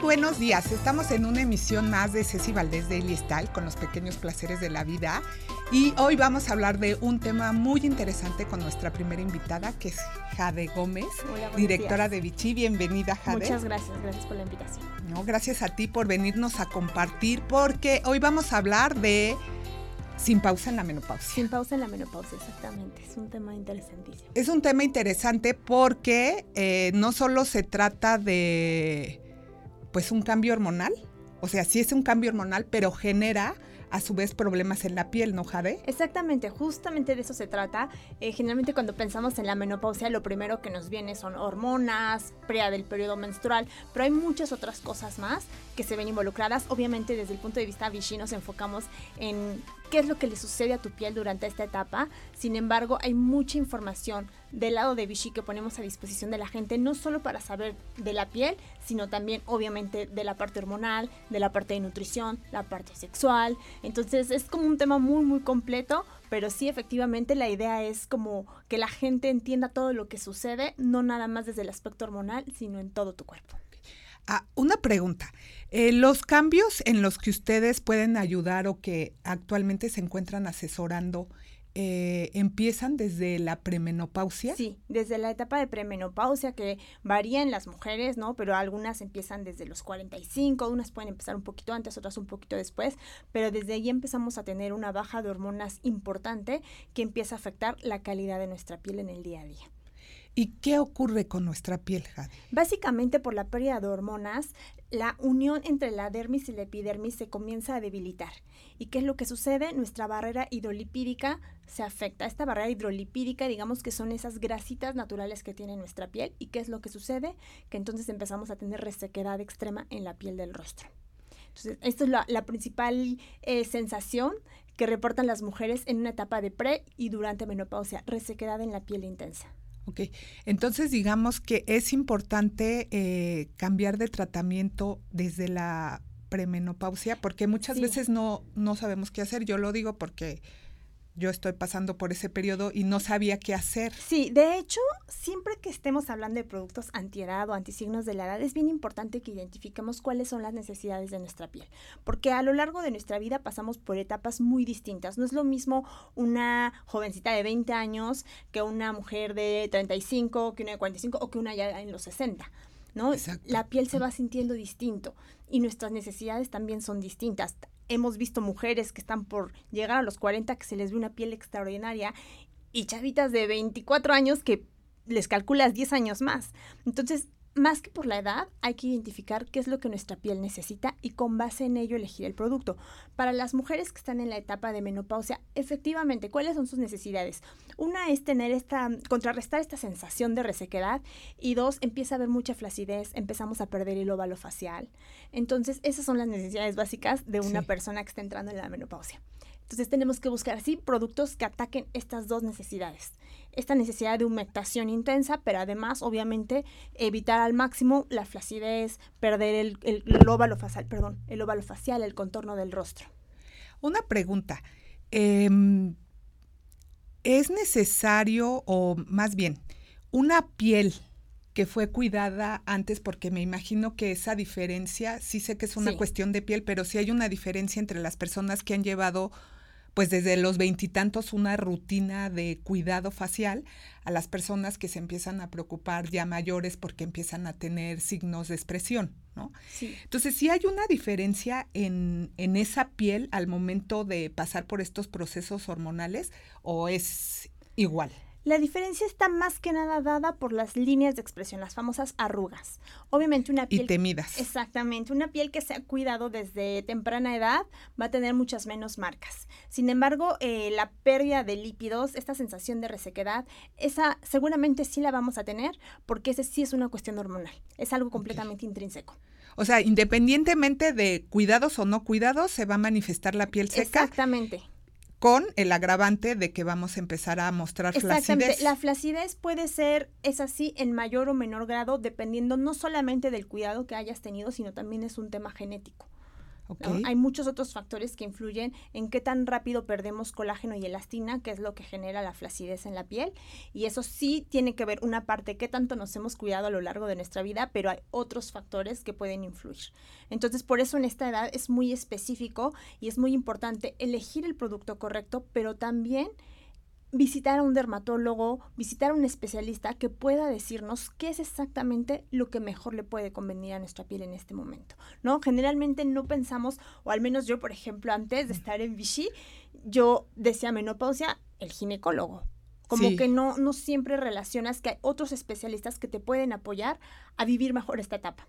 buenos días. Estamos en una emisión más de Ceci Valdés de Style con los pequeños placeres de la vida. Y hoy vamos a hablar de un tema muy interesante con nuestra primera invitada, que es Jade Gómez, directora de Vichy. Bienvenida, Jade. Muchas gracias, gracias por la invitación. No, gracias a ti por venirnos a compartir, porque hoy vamos a hablar de sin pausa en la menopausia. Sin pausa en la menopausia, exactamente. Es un tema interesantísimo. Es un tema interesante porque eh, no solo se trata de pues un cambio hormonal, o sea, sí es un cambio hormonal, pero genera a su vez problemas en la piel, ¿no, Jade? Exactamente, justamente de eso se trata. Eh, generalmente cuando pensamos en la menopausia, lo primero que nos viene son hormonas, prea del periodo menstrual, pero hay muchas otras cosas más que se ven involucradas. Obviamente desde el punto de vista Vichy nos enfocamos en qué es lo que le sucede a tu piel durante esta etapa. Sin embargo, hay mucha información del lado de Vichy que ponemos a disposición de la gente, no solo para saber de la piel, sino también obviamente de la parte hormonal, de la parte de nutrición, la parte sexual. Entonces es como un tema muy, muy completo, pero sí efectivamente la idea es como que la gente entienda todo lo que sucede, no nada más desde el aspecto hormonal, sino en todo tu cuerpo. Ah, una pregunta. Eh, los cambios en los que ustedes pueden ayudar o que actualmente se encuentran asesorando, eh, empiezan desde la premenopausia. Sí, desde la etapa de premenopausia que varía en las mujeres, ¿no? Pero algunas empiezan desde los 45, unas pueden empezar un poquito antes, otras un poquito después, pero desde ahí empezamos a tener una baja de hormonas importante que empieza a afectar la calidad de nuestra piel en el día a día. ¿Y qué ocurre con nuestra piel, Jade? Básicamente por la pérdida de hormonas, la unión entre la dermis y la epidermis se comienza a debilitar. ¿Y qué es lo que sucede? Nuestra barrera hidrolipídica se afecta. Esta barrera hidrolipídica, digamos que son esas grasitas naturales que tiene nuestra piel. ¿Y qué es lo que sucede? Que entonces empezamos a tener resequedad extrema en la piel del rostro. Entonces, esto es la, principal eh, sensación que reportan las mujeres en una etapa de pre y durante menopausia, resequedad en la piel intensa. Ok, entonces digamos que es importante eh, cambiar de tratamiento desde la premenopausia porque muchas veces no, no sabemos qué hacer. Yo lo digo porque yo estoy pasando por ese periodo y no sabía qué hacer. Sí, de hecho, siempre que estemos hablando de productos antiedad o antisignos de la edad, es bien importante que identifiquemos cuáles son las necesidades de nuestra piel, porque a lo largo de nuestra vida pasamos por etapas muy distintas. No es lo mismo una jovencita de 20 años que una mujer de 35, que una de 45 o que una ya en los 60. ¿no? La piel se va sintiendo distinto y nuestras necesidades también son distintas hemos visto mujeres que están por llegar a los 40 que se les ve una piel extraordinaria y chavitas de 24 años que les calculas 10 años más. Entonces, más que por la edad, hay que identificar qué es lo que nuestra piel necesita y con base en ello elegir el producto. Para las mujeres que están en la etapa de menopausia, efectivamente, ¿cuáles son sus necesidades? Una es tener esta, contrarrestar esta sensación de resequedad y dos, empieza a haber mucha flacidez, empezamos a perder el óvalo facial. Entonces, esas son las necesidades básicas de una persona que está entrando en la menopausia. Entonces tenemos que buscar así productos que ataquen estas dos necesidades. Esta necesidad de humectación intensa, pero además, obviamente, evitar al máximo la flacidez, perder el, el, óvalo facial, perdón, el óvalo facial, el contorno del rostro. Una pregunta. Em, ¿Es necesario, o más bien, una piel que fue cuidada antes, porque me imagino que esa diferencia, sí sé que es una cuestión de piel, pero sí hay una diferencia entre las personas que han llevado pues desde los veintitantos una rutina de cuidado facial a las personas que se empiezan a preocupar ya mayores porque empiezan a tener signos de expresión, ¿no? Sí. Entonces, ¿sí hay una diferencia en, en esa piel al momento de pasar por estos procesos hormonales o es igual? La diferencia está más que nada dada por las líneas de expresión, las famosas arrugas. Obviamente una piel... Y temidas. Exactamente, una piel que se ha cuidado desde temprana edad va a tener muchas menos marcas. Sin embargo, eh, la pérdida de lípidos, esta sensación de resequedad, esa seguramente sí la vamos a tener porque ese sí es una cuestión hormonal, es algo completamente intrínseco. O sea, independientemente de cuidados o no cuidados, se va a manifestar la piel seca. Exactamente con el agravante de que vamos a empezar a mostrar flacidez. La flacidez puede ser, es así, en mayor o menor grado, dependiendo no solamente del cuidado que hayas tenido, sino también es un tema genético. Hay muchos otros factores que influyen en qué tan rápido perdemos colágeno y elastina, que es lo que genera la flacidez en la piel. Y eso sí tiene que ver una parte, qué tanto nos hemos cuidado a lo largo de nuestra vida, pero hay otros factores que pueden influir. Entonces, por eso en esta edad es muy específico y es muy importante elegir el producto correcto, pero también visitar a un dermatólogo, visitar a un especialista que pueda decirnos qué es exactamente lo que mejor le puede convenir a nuestra piel en este momento, ¿no? Generalmente no pensamos, o al menos yo, por ejemplo, antes de estar en Vichy, yo decía menopausia, el ginecólogo. Como que no, no siempre relacionas que hay otros especialistas que te pueden apoyar a vivir mejor esta etapa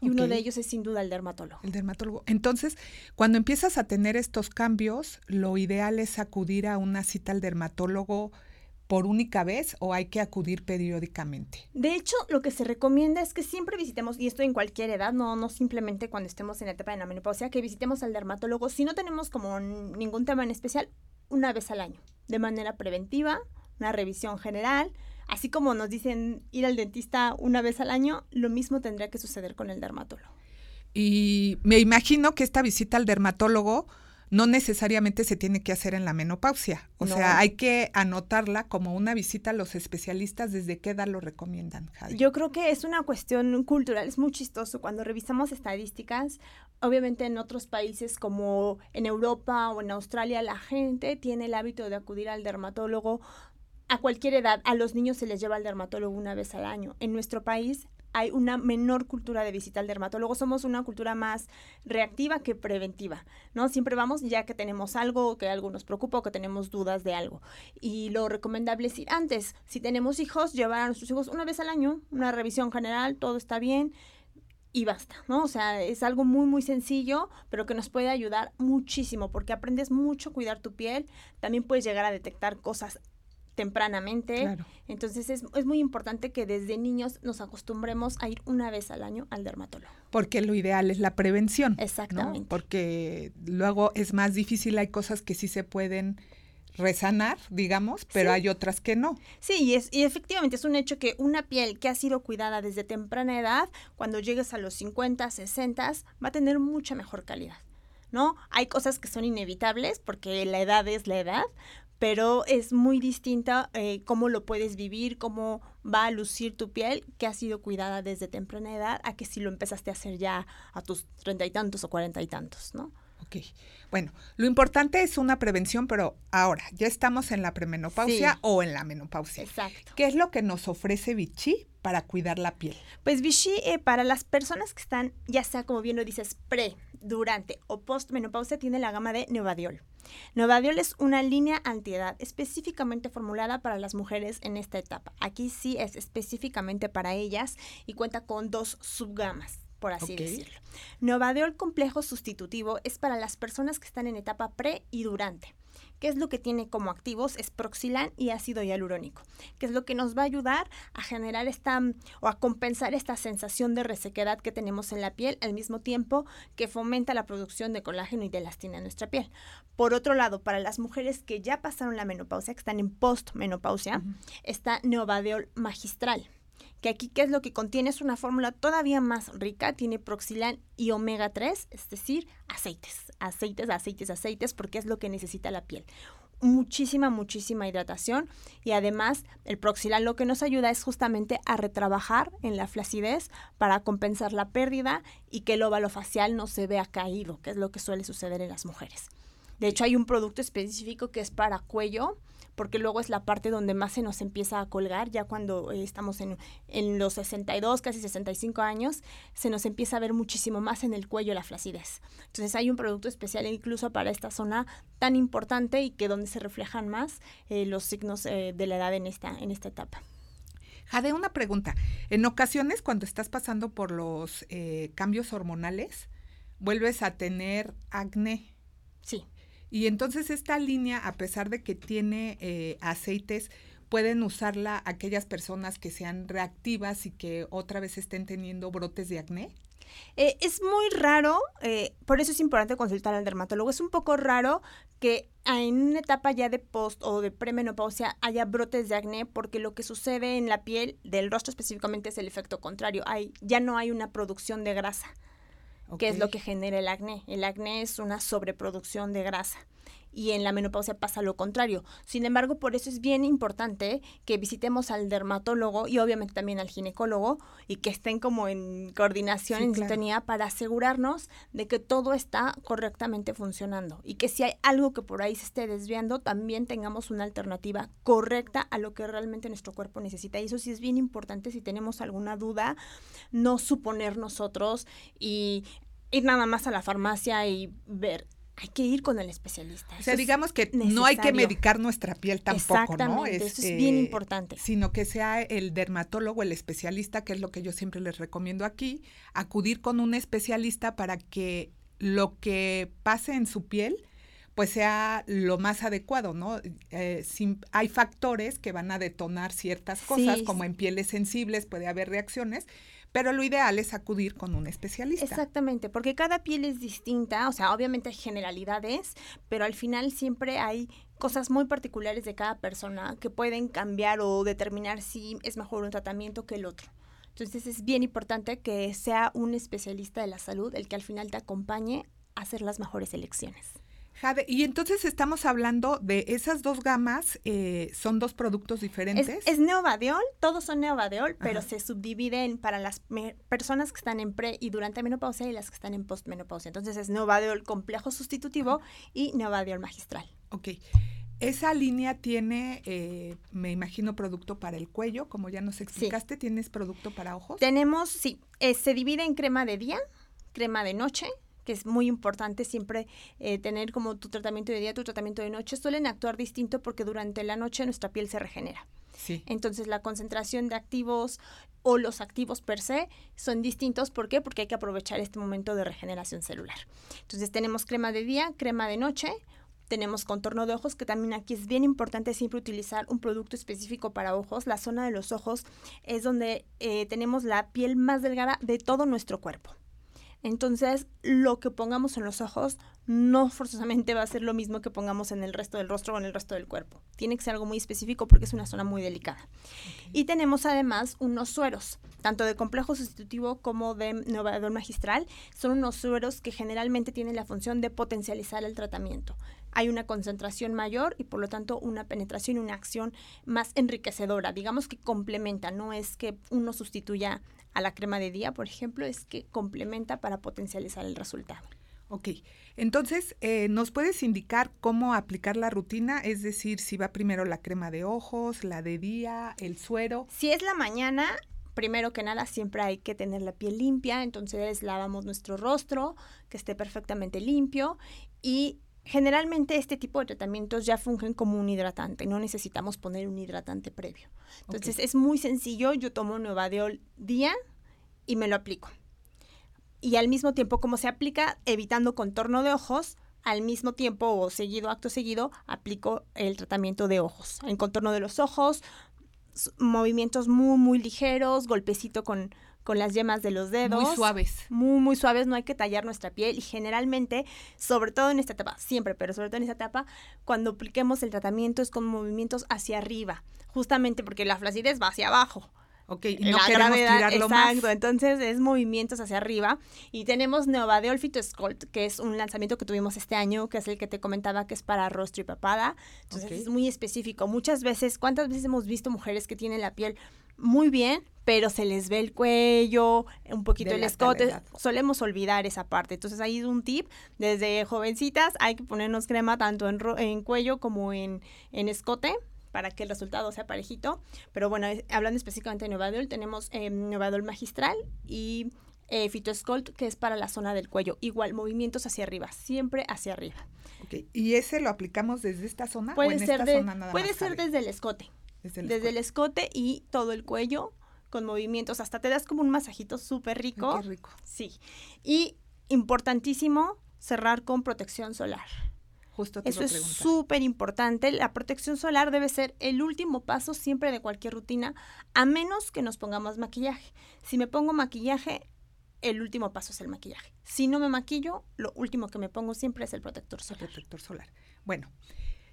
y uno de ellos es sin duda el dermatólogo. El dermatólogo. Entonces, cuando empiezas a tener estos cambios, lo ideal es acudir a una cita al dermatólogo por única vez o hay que acudir periódicamente? De hecho, lo que se recomienda es que siempre visitemos, y esto en cualquier edad, no, no simplemente cuando estemos en la etapa de la menopausia, que visitemos al dermatólogo si no tenemos como ningún tema en especial, una vez al año, de manera preventiva, una revisión general, Así como nos dicen ir al dentista una vez al año, lo mismo tendría que suceder con el dermatólogo. Y me imagino que esta visita al dermatólogo no necesariamente se tiene que hacer en la menopausia. O sea, hay que anotarla como una visita a los especialistas. ¿Desde qué edad lo recomiendan, Yo creo que es una cuestión cultural. Es muy chistoso. Cuando revisamos estadísticas, obviamente en otros países como en Europa o en Australia, la gente tiene el hábito de acudir al dermatólogo a cualquier edad, a los niños se les lleva al dermatólogo una vez al año. En nuestro país hay una menor cultura de visita al dermatólogo. Somos una cultura más reactiva que preventiva, ¿no? Siempre vamos ya que tenemos algo, que algo nos preocupa o que tenemos dudas de algo. Y lo recomendable es ir antes. Si tenemos hijos, llevar a nuestros hijos una vez al año, una revisión general, todo está bien y basta, ¿no? O sea, es algo muy, muy sencillo, pero que nos puede ayudar muchísimo porque aprendes mucho a cuidar tu piel. También puedes llegar a detectar cosas tempranamente. Entonces es, es, muy importante que desde niños nos acostumbremos a ir una vez al año al dermatólogo. Porque lo ideal es la prevención. Exactamente. Porque luego es más difícil, hay cosas que sí se pueden resanar, digamos, pero hay otras que no. Sí, y, es, y efectivamente es un hecho que una piel que ha sido cuidada desde temprana edad, cuando llegues a los 50, 60, va a tener mucha mejor calidad. ¿no? Hay cosas que son inevitables porque la edad es la edad, pero es muy distinta eh, cómo lo puedes vivir, cómo va a lucir tu piel, que ha sido cuidada desde temprana edad, a que si lo empezaste a hacer ya a tus treinta y tantos o cuarenta y tantos, ¿no? Ok. Bueno, lo importante es una prevención, pero ahora ya estamos en la premenopausia o en la menopausia. Exacto. ¿Qué es lo que nos ofrece Vichy para cuidar la piel? Pues Vichy, eh, para las personas que están, ya sea como bien lo dices, pre, durante o postmenopausia, tiene la gama de Neovadiol. Neovadiol es una línea antiedad específicamente formulada para las mujeres en esta etapa. Aquí sí es específicamente para ellas y cuenta con dos subgamas por así decirlo. Novadiol complejo sustitutivo es para las personas que están en etapa pre y durante. ¿Qué es lo que tiene como activos? Es proxilan y ácido hialurónico, que es lo que nos va a ayudar a generar esta o a compensar esta sensación de resequedad que tenemos en la piel al mismo tiempo que fomenta la producción de colágeno y de elastina en nuestra piel. Por otro lado, para las mujeres que ya pasaron la menopausia, que están en postmenopausia, está Neovadiol magistral que aquí qué es lo que contiene es una fórmula todavía más rica, tiene proxilán y omega 3, es decir, aceites, aceites, aceites, aceites, porque es lo que necesita la piel. Muchísima, muchísima hidratación y además el proxilán lo que nos ayuda es justamente a retrabajar en la flacidez para compensar la pérdida y que el óvalo facial no se vea caído, que es lo que suele suceder en las mujeres. De hecho, hay un producto específico que es para cuello, porque luego es la parte donde más se nos empieza a colgar, ya cuando eh, estamos en, en, los 62, casi 65 años, se nos empieza a ver muchísimo más en el cuello la flacidez. Entonces hay un producto especial incluso para esta zona tan importante y que donde se reflejan más eh, los signos eh, de la edad en esta, en esta etapa. Jade, una pregunta. En ocasiones cuando estás pasando por los cambios hormonales, vuelves a tener acné. Sí. Y entonces esta línea, a pesar de que tiene eh, aceites, pueden usarla aquellas personas que sean reactivas y que otra vez estén teniendo brotes de acné. Eh, es muy raro, eh, por eso es importante consultar al dermatólogo. Es un poco raro que en una etapa ya de post o de premenopausia haya brotes de acné porque lo que sucede en la piel del rostro específicamente es el efecto contrario. Hay, ya no hay una producción de grasa. Que es lo que genera el acné. El acné es una sobreproducción de grasa y en la menopausia pasa lo contrario. Sin embargo, por eso es bien importante que visitemos al dermatólogo y obviamente también al ginecólogo y que estén como en coordinación, en sintonía para asegurarnos de que todo está correctamente funcionando y que si hay algo que por ahí se esté desviando, también tengamos una alternativa correcta a lo que realmente nuestro cuerpo necesita. Y eso sí es bien importante si tenemos alguna duda, no suponer nosotros y ir nada más a la farmacia y ver hay que ir con el especialista. o sea, digamos que no hay que medicar nuestra piel tampoco, ¿no? eso es bien este, importante. Sino que sea el dermatólogo, el especialista, que es lo que yo siempre les recomiendo aquí, acudir con un especialista para que lo que pase en su piel pues sea lo más adecuado, ¿no? Eh, hay factores que van a detonar ciertas cosas, como en pieles sensibles puede haber reacciones, pero lo ideal es acudir con un especialista. Exactamente, porque cada piel es distinta, o sea, obviamente hay generalidades, pero al final siempre hay cosas muy particulares de cada persona que pueden cambiar o determinar si es mejor un tratamiento que el otro. Entonces es bien importante que sea un especialista de la salud el que al final te acompañe a hacer las mejores elecciones. Jade, y entonces estamos hablando de esas dos gamas, eh, son dos productos diferentes. Es, es neobadeol, todos son neobadeol, pero se subdividen para las personas que están en pre y durante menopausia y las que están en postmenopausia. Entonces es neobadeol complejo sustitutivo y neobadeol magistral. Ok. Esa línea tiene, eh, me imagino, producto para el cuello, como ya nos explicaste. ¿Tienes producto para ojos? Tenemos, sí. Eh, se divide en crema de día, crema de noche, que es muy importante siempre eh, tener como tu tratamiento de día, tu tratamiento de noche, suelen actuar distinto porque durante la noche nuestra piel se regenera. Sí. Entonces la concentración de activos o los activos per se son distintos. ¿Por qué? Porque hay que aprovechar este momento de regeneración celular. Entonces tenemos crema de día, crema de noche, tenemos contorno de ojos, que también aquí es bien importante siempre utilizar un producto específico para ojos. La zona de los ojos es donde eh, tenemos la piel más delgada de todo nuestro cuerpo. Entonces, lo que pongamos en los ojos no forzosamente va a ser lo mismo que pongamos en el resto del rostro o en el resto del cuerpo. Tiene que ser algo muy específico porque es una zona muy delicada. Y tenemos además unos sueros, tanto de complejo sustitutivo como de novador magistral. Son unos sueros que generalmente tienen la función de potencializar el tratamiento. Hay una concentración mayor y por lo tanto una penetración y una acción más enriquecedora. Digamos que complementa, no es que uno sustituya a la crema de día, por ejemplo, es que complementa para potencializar el resultado. Ok, entonces, eh, ¿nos puedes indicar cómo aplicar la rutina? Es decir, si va primero la crema de ojos, la de día, el suero. Si es la mañana, primero que nada siempre hay que tener la piel limpia, entonces lavamos nuestro rostro, que esté perfectamente limpio y generalmente este tipo de tratamientos ya fungen como un hidratante, no necesitamos poner un hidratante previo. Entonces es muy sencillo, yo tomo Novadeol día y me lo aplico. Y al mismo tiempo como se aplica evitando contorno de ojos, al mismo tiempo o seguido, acto seguido, aplico el tratamiento de ojos, en contorno de los ojos, movimientos muy, muy ligeros, golpecito con, con las yemas de los dedos. Muy suaves. Muy, muy suaves, no hay que tallar nuestra piel y generalmente, sobre todo en esta etapa, siempre, pero sobre todo en esta etapa, cuando apliquemos el tratamiento es con movimientos hacia arriba, justamente porque la flacidez va hacia abajo. Ok, y no queremos tirarlo exacto. Entonces es movimientos hacia arriba. Y tenemos Neovadeol Sculpt, que es un lanzamiento que tuvimos este año, que es el que te comentaba que es para rostro y papada. Entonces es muy específico. Muchas veces, ¿cuántas veces hemos visto mujeres que tienen la piel muy bien, pero se les ve el cuello, un poquito el escote. Solemos olvidar esa parte. Entonces ahí es un tip. Desde jovencitas hay que ponernos crema tanto en, en cuello como en, en escote para que el resultado sea parejito. Pero bueno, hablando específicamente de Novadol, tenemos eh, Novadol magistral y eh, que es para la zona del cuello. Igual, movimientos hacia arriba, siempre hacia arriba. Okay. ¿Y ese lo aplicamos desde esta zona? Puede ser, puede ser desde el escote. Desde, el, escote. y todo el cuello con movimientos. Hasta te das como un masajito súper rico. Qué rico. Sí. Y importantísimo, cerrar con protección solar. Eso es súper importante. La protección solar debe ser el último paso siempre de cualquier rutina, a menos que nos pongamos maquillaje. Si me pongo maquillaje, el último paso es el maquillaje. Si no me maquillo, lo último que me pongo siempre es el protector solar. protector solar. Bueno,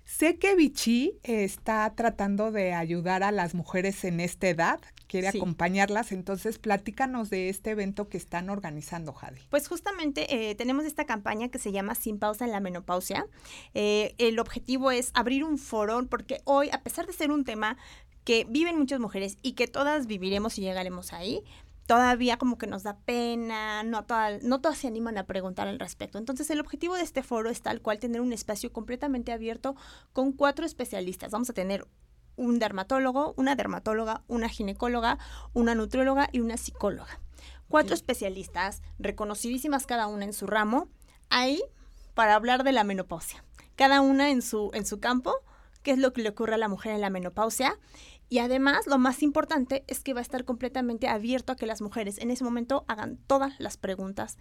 Sé que Vichy está tratando de ayudar a las mujeres en esta edad, quiere acompañarlas, entonces platícanos de este evento que están organizando, Jade. Pues justamente eh, tenemos esta campaña que se llama Sin pausa en la menopausia. Eh, el objetivo es abrir un foro, porque hoy, a pesar de ser un tema que viven muchas mujeres y que todas viviremos y llegaremos ahí, todavía como que nos da pena, no, no todas se animan a preguntar al respecto. Entonces el objetivo de este foro es tal cual tener un espacio completamente abierto con cuatro especialistas. Vamos a tener un dermatólogo, una dermatóloga, una ginecóloga, una nutrióloga y una psicóloga. Cuatro especialistas, reconocidísimas cada una en su ramo, ahí para hablar de la menopausia. Cada una en su, en su campo, qué es lo que le ocurre a la mujer en la menopausia y además, lo más importante es que va a estar completamente abierto a que las mujeres en ese momento hagan todas las preguntas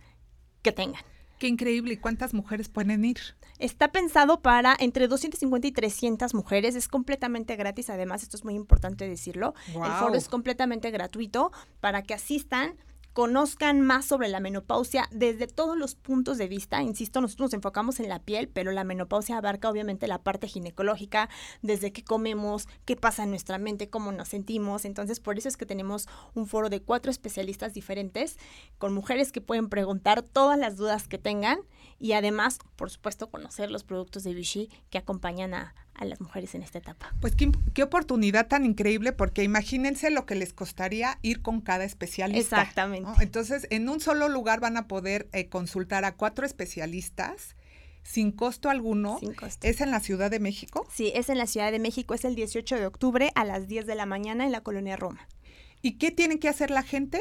que tengan. Qué increíble. ¿Y cuántas mujeres pueden ir? Está pensado para entre 250 y 300 mujeres. Es completamente gratis. Además, esto es muy importante decirlo. El foro es completamente gratuito para que asistan conozcan más sobre la menopausia desde todos los puntos de vista. Insisto, nosotros nos enfocamos en la piel, pero la menopausia abarca obviamente la parte ginecológica, desde qué comemos, qué pasa en nuestra mente, cómo nos sentimos. Entonces, por eso es que tenemos un foro de cuatro especialistas diferentes, con mujeres que pueden preguntar todas las dudas que tengan y además, por supuesto, conocer los productos de Vichy que acompañan a, a las mujeres en esta etapa. Pues qué, oportunidad tan increíble, porque imagínense lo que les costaría ir con cada especialista. Exactamente. Entonces, en un solo lugar van a poder eh, consultar a cuatro especialistas sin costo alguno. Sin costo. ¿Es en la Ciudad de México? Sí, es en la Ciudad de México, es el 18 de octubre a las 10 de la mañana en la colonia Roma. ¿Y qué tiene que hacer la gente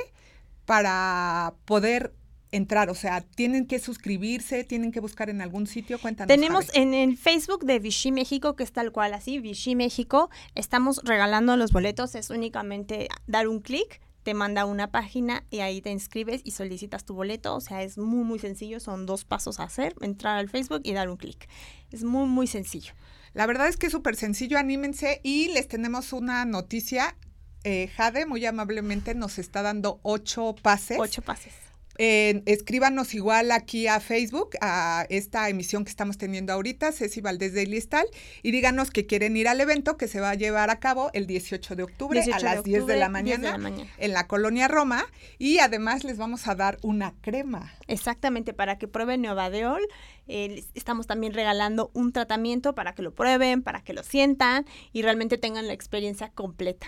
para poder entrar? O sea, ¿tienen que suscribirse? ¿Tienen que buscar en algún sitio? Cuéntanos. Tenemos en el Facebook de Vichy México, que es tal cual así, Vichy México, estamos regalando los boletos, es únicamente dar un clic, te manda una página y ahí te inscribes y solicitas tu boleto. O sea, es muy, muy sencillo, son dos pasos a hacer, entrar al Facebook y dar un clic. Es muy, muy sencillo. La verdad es que es súper sencillo, anímense y les tenemos una noticia. Eh, Jade muy amablemente nos está dando ocho pases. Ocho pases escríbanos igual aquí a Facebook, a esta emisión que estamos teniendo ahorita, Ceci Valdés de Listal, y díganos que quieren ir al evento que se va a llevar a cabo el 18 de octubre a las 10, de la, mañana, en la colonia Roma. Y además les vamos a dar una crema. Exactamente, para que prueben Neovadeol. Eh, estamos también regalando un tratamiento para que lo prueben, para que lo sientan y realmente tengan la experiencia completa.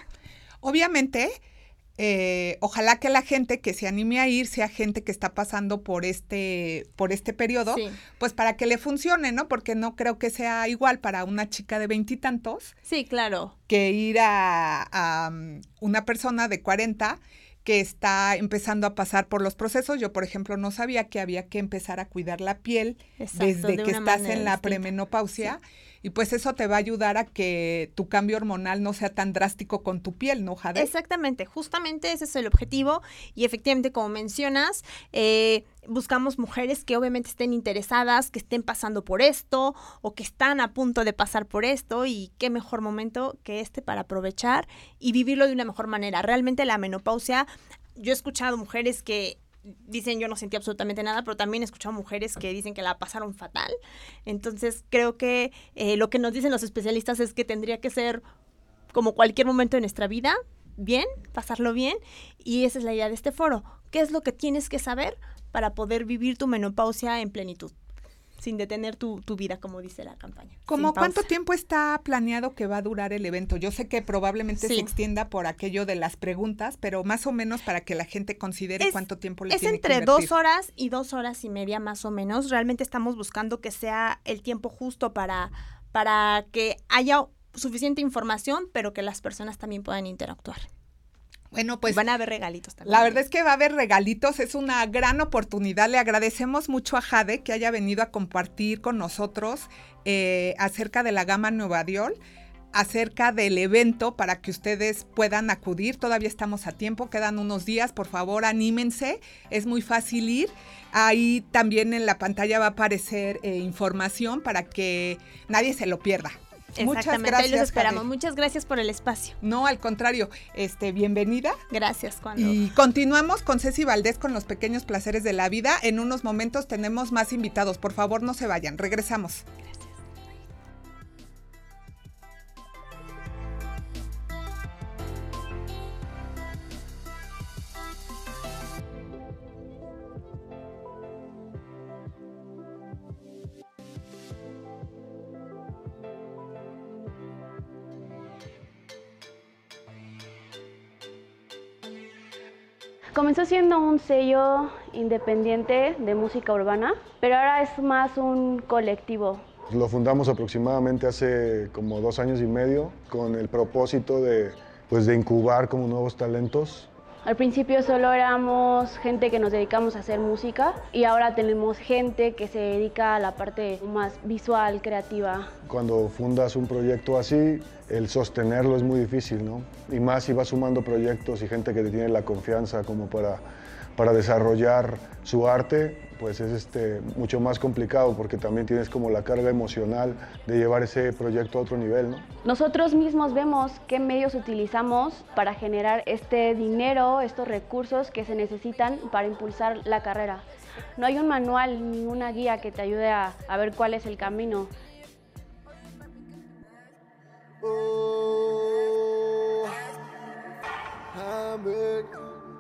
Obviamente, eh, ojalá que la gente que se anime a ir sea gente que está pasando por este, por este periodo, pues para que le funcione, ¿no? Porque no creo que sea igual para una chica de veintitantos. Sí, claro. Que ir a, a um, una persona de cuarenta que está empezando a pasar por los procesos. Yo, por ejemplo, no sabía que había que empezar a cuidar la piel desde que estás en la premenopausia. Y pues eso te va a ayudar a que tu cambio hormonal no sea tan drástico con tu piel, ¿no, Jade? Exactamente, justamente ese es el objetivo. Y efectivamente, como mencionas, eh, buscamos mujeres que obviamente estén interesadas, que estén pasando por esto o que están a punto de pasar por esto y qué mejor momento que este para aprovechar y vivirlo de una mejor manera. Realmente la menopausia, yo he escuchado mujeres que dicen yo no sentí absolutamente nada, pero también he escuchado mujeres que dicen que la pasaron fatal. Entonces creo que eh, lo que nos dicen los especialistas es que tendría que ser como cualquier momento de nuestra vida, bien, pasarlo bien, y esa es la idea de este foro. ¿Qué es lo que tienes que saber para poder vivir tu menopausia en plenitud? Sin detener tu, vida, como dice la campaña. ¿Cómo cuánto tiempo está planeado que va a durar el evento? Yo sé que probablemente se extienda por aquello de las preguntas, pero más o menos para que la gente considere cuánto tiempo le tiene que Es entre dos horas y dos horas y media más o menos. Realmente estamos buscando que sea el tiempo justo para, para que haya suficiente información, pero que las personas también puedan interactuar. Bueno, pues. van a haber regalitos también. La verdad es que va a haber regalitos, es una gran oportunidad. Le agradecemos mucho a Jade que haya venido a compartir con nosotros eh, acerca de la gama Nueva Diol acerca del evento para que ustedes puedan acudir. Todavía estamos a tiempo, quedan unos días, por favor, anímense, es muy fácil ir. Ahí también en la pantalla va a aparecer eh, información para que nadie se lo pierda. Muchas los esperamos. Muchas gracias por el espacio. No, al contrario, este, bienvenida. Gracias, Juan. Y continuamos con Ceci Valdés con los pequeños placeres de la vida. En unos momentos tenemos más invitados. Por favor, no se vayan. Regresamos. Comenzó siendo un sello independiente de música urbana, pero ahora es más un colectivo. Lo fundamos aproximadamente hace como dos años y medio con el propósito de, pues, de incubar como nuevos talentos al principio solo éramos gente que nos dedicamos a hacer música y ahora tenemos gente que se dedica a la parte más visual, creativa. Cuando fundas un proyecto así, el sostenerlo es muy difícil, ¿no? Y más si vas sumando proyectos y gente que te tiene la confianza como para, para desarrollar su arte, pues es este, mucho más complicado porque también tienes como la carga emocional de llevar ese proyecto a otro nivel. ¿no? Nosotros mismos vemos qué medios utilizamos para generar este dinero, estos recursos que se necesitan para impulsar la carrera. No hay un manual ni una guía que te ayude a, a ver cuál es el camino.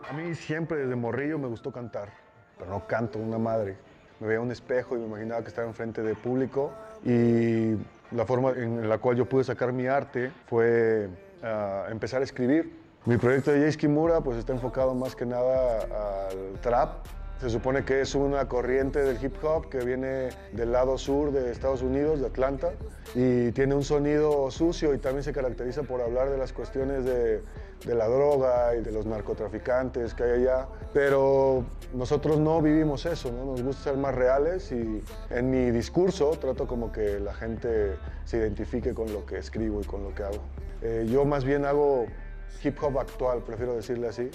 A mí siempre desde morrillo me gustó cantar pero no canto una madre. Me veía un espejo y me imaginaba que estaba enfrente de público y la forma en la cual yo pude sacar mi arte fue ah, empezar a escribir. Mi proyecto de Jace Kimura pues está enfocado más que nada al trap. Se supone que es una corriente del hip hop que viene del lado sur de Estados Unidos, de Atlanta, y tiene un sonido sucio y también se caracteriza por hablar de las cuestiones de, la droga y de los narcotraficantes que hay allá. Pero nosotros no vivimos eso, ¿no? nos gusta ser más reales y en mi discurso trato como que la gente se identifique con lo que escribo y con lo que hago. Eh, yo más bien hago hip hop actual, prefiero decirle así.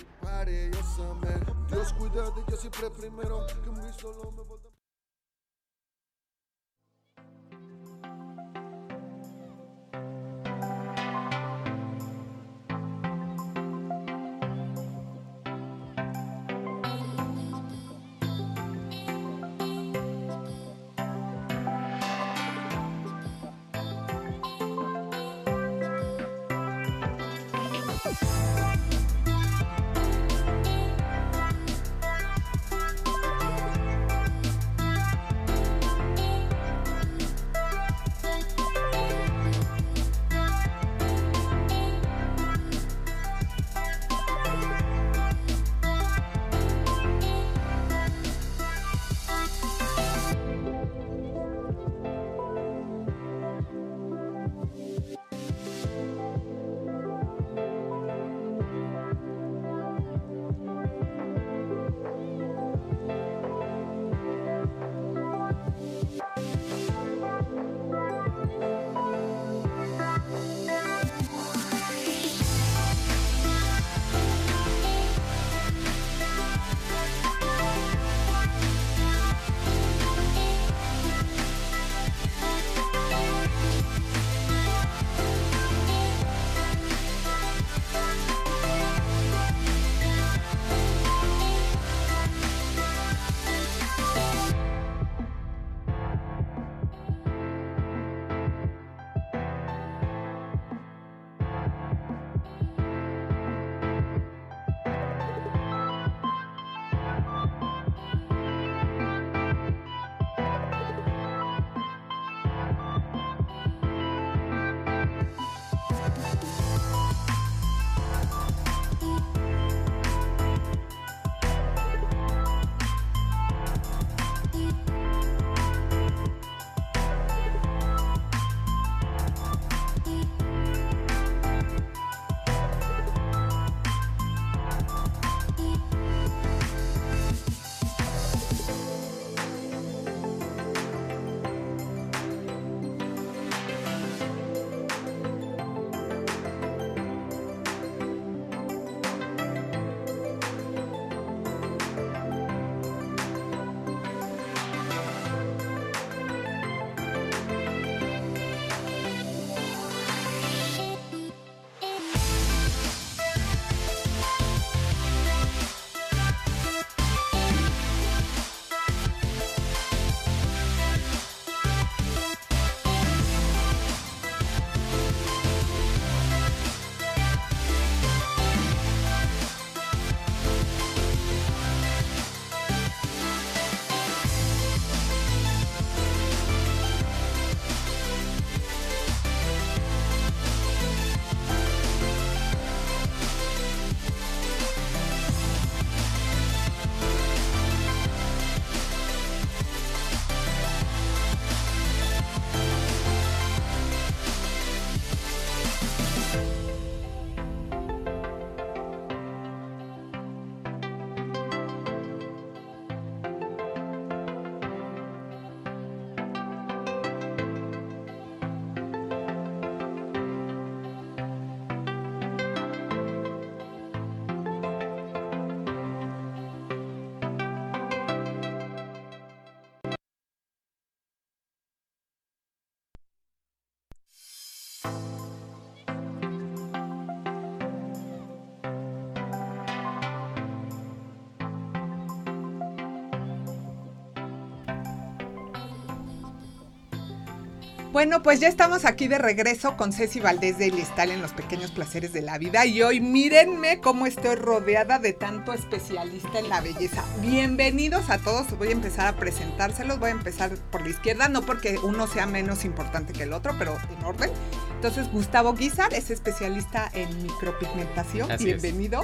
Bueno, pues ya estamos aquí de regreso con Ceci Valdés de Listal en Los Pequeños Placeres de la Vida y hoy mírenme cómo estoy rodeada de tanto especialista en la belleza. Bienvenidos a todos, voy a empezar a presentárselos, voy a empezar por la izquierda, no porque uno sea menos importante que el otro, pero en orden. Entonces, Gustavo Guizar es especialista en micropigmentación, Así bienvenido.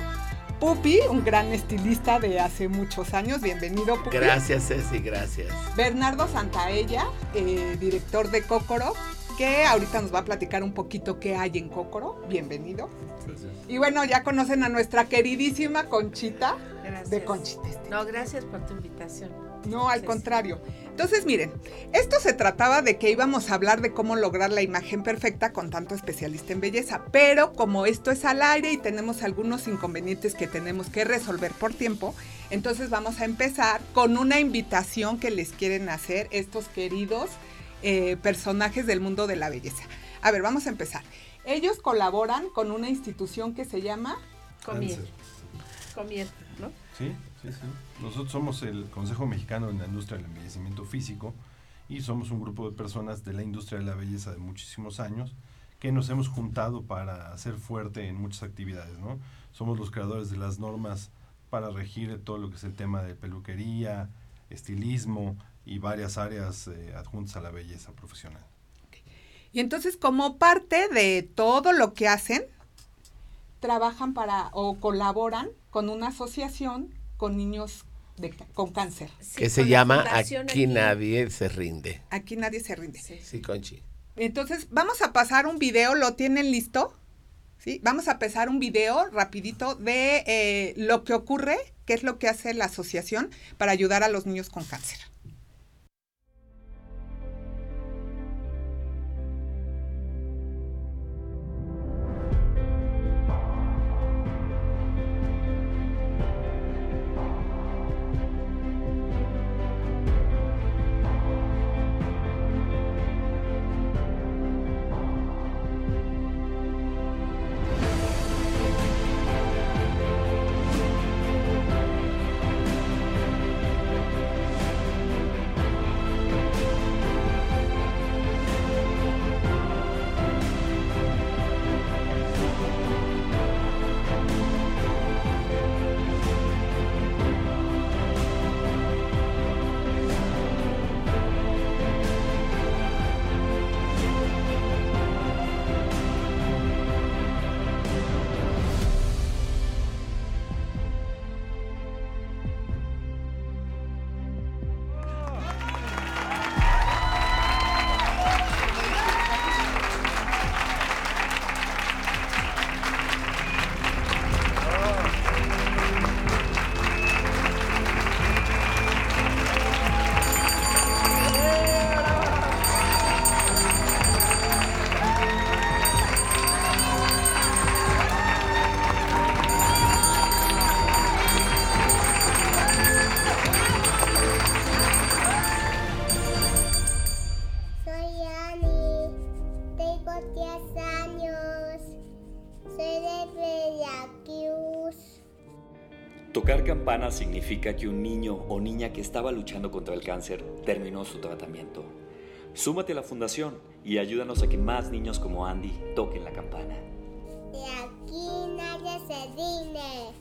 Pupi, un gran estilista de hace muchos años. Bienvenido, Pupi. Gracias, Ceci, gracias. Bernardo Santaella, eh, director de Cócoro, que ahorita nos va a platicar un poquito qué hay en Cócoro. Bienvenido. Y bueno, ya conocen a nuestra queridísima Conchita Gracias. de Conchita. Este. No, gracias por tu invitación. No, al Sí. contrario. Entonces, miren, esto se trataba de que íbamos a hablar de cómo lograr la imagen perfecta con tanto especialista en belleza, pero como esto es al aire y tenemos algunos inconvenientes que tenemos que resolver por tiempo, entonces vamos a empezar con una invitación que les quieren hacer estos queridos eh, personajes del mundo de la belleza. A ver, vamos a empezar. Ellos colaboran con una institución que se llama... Comier. Comier, ¿no? Sí, Nosotros somos el Consejo Mexicano en la Industria del Embellecimiento Físico y somos un grupo de personas de la industria de la belleza de muchísimos años que nos hemos juntado para hacer fuerte en muchas actividades, ¿no? Somos los creadores de las normas para regir todo lo que es el tema de peluquería, estilismo y varias áreas eh, adjuntas a la belleza profesional. Y entonces como parte de todo lo que hacen, trabajan para o colaboran con una asociación con niños de con cáncer. Sí, que se llama Aquí nadie se rinde. Aquí nadie se rinde. Sí. Sí, Conchi. Entonces, vamos a pasar un video, ¿lo tienen listo? ¿Sí? Vamos a pasar un video rapidito de eh, lo que ocurre, qué es lo que hace la asociación para ayudar a los niños con cáncer. Significa que un niño o niña que estaba luchando contra el cáncer terminó su tratamiento. Súmate a la fundación y ayúdanos a que más niños como Andy toquen la campana. De aquí nadie se rinde.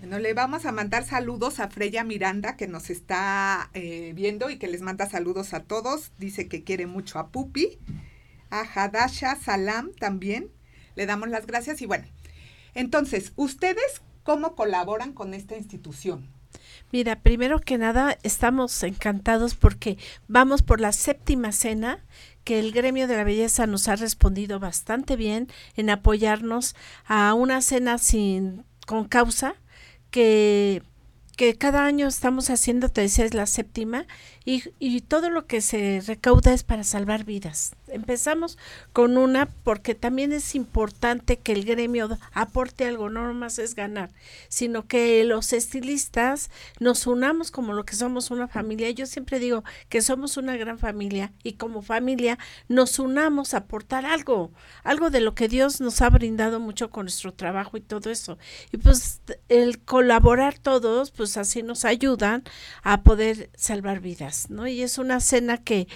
Bueno, le vamos a mandar saludos a Freya Miranda, que nos está eh, viendo y que les manda saludos a todos. Dice que quiere mucho a Pupi. A Hadasha Salam también. Le damos las gracias. Y bueno, entonces, ¿ustedes cómo colaboran con esta institución? Mira, primero que nada, estamos encantados porque vamos por la séptima cena que el gremio de la belleza nos ha respondido bastante bien en apoyarnos a una cena sin con causa que que cada año estamos haciendo, te decía, es la séptima, y, y todo lo que se recauda es para salvar vidas. Empezamos con una porque también es importante que el gremio aporte algo, no nomás es ganar, sino que los estilistas nos unamos como lo que somos una familia. Yo siempre digo que somos una gran familia y como familia nos unamos a aportar algo, algo de lo que Dios nos ha brindado mucho con nuestro trabajo y todo eso. Y pues el colaborar todos, pues así nos ayudan a poder salvar vidas. ¿No? Y es una cena que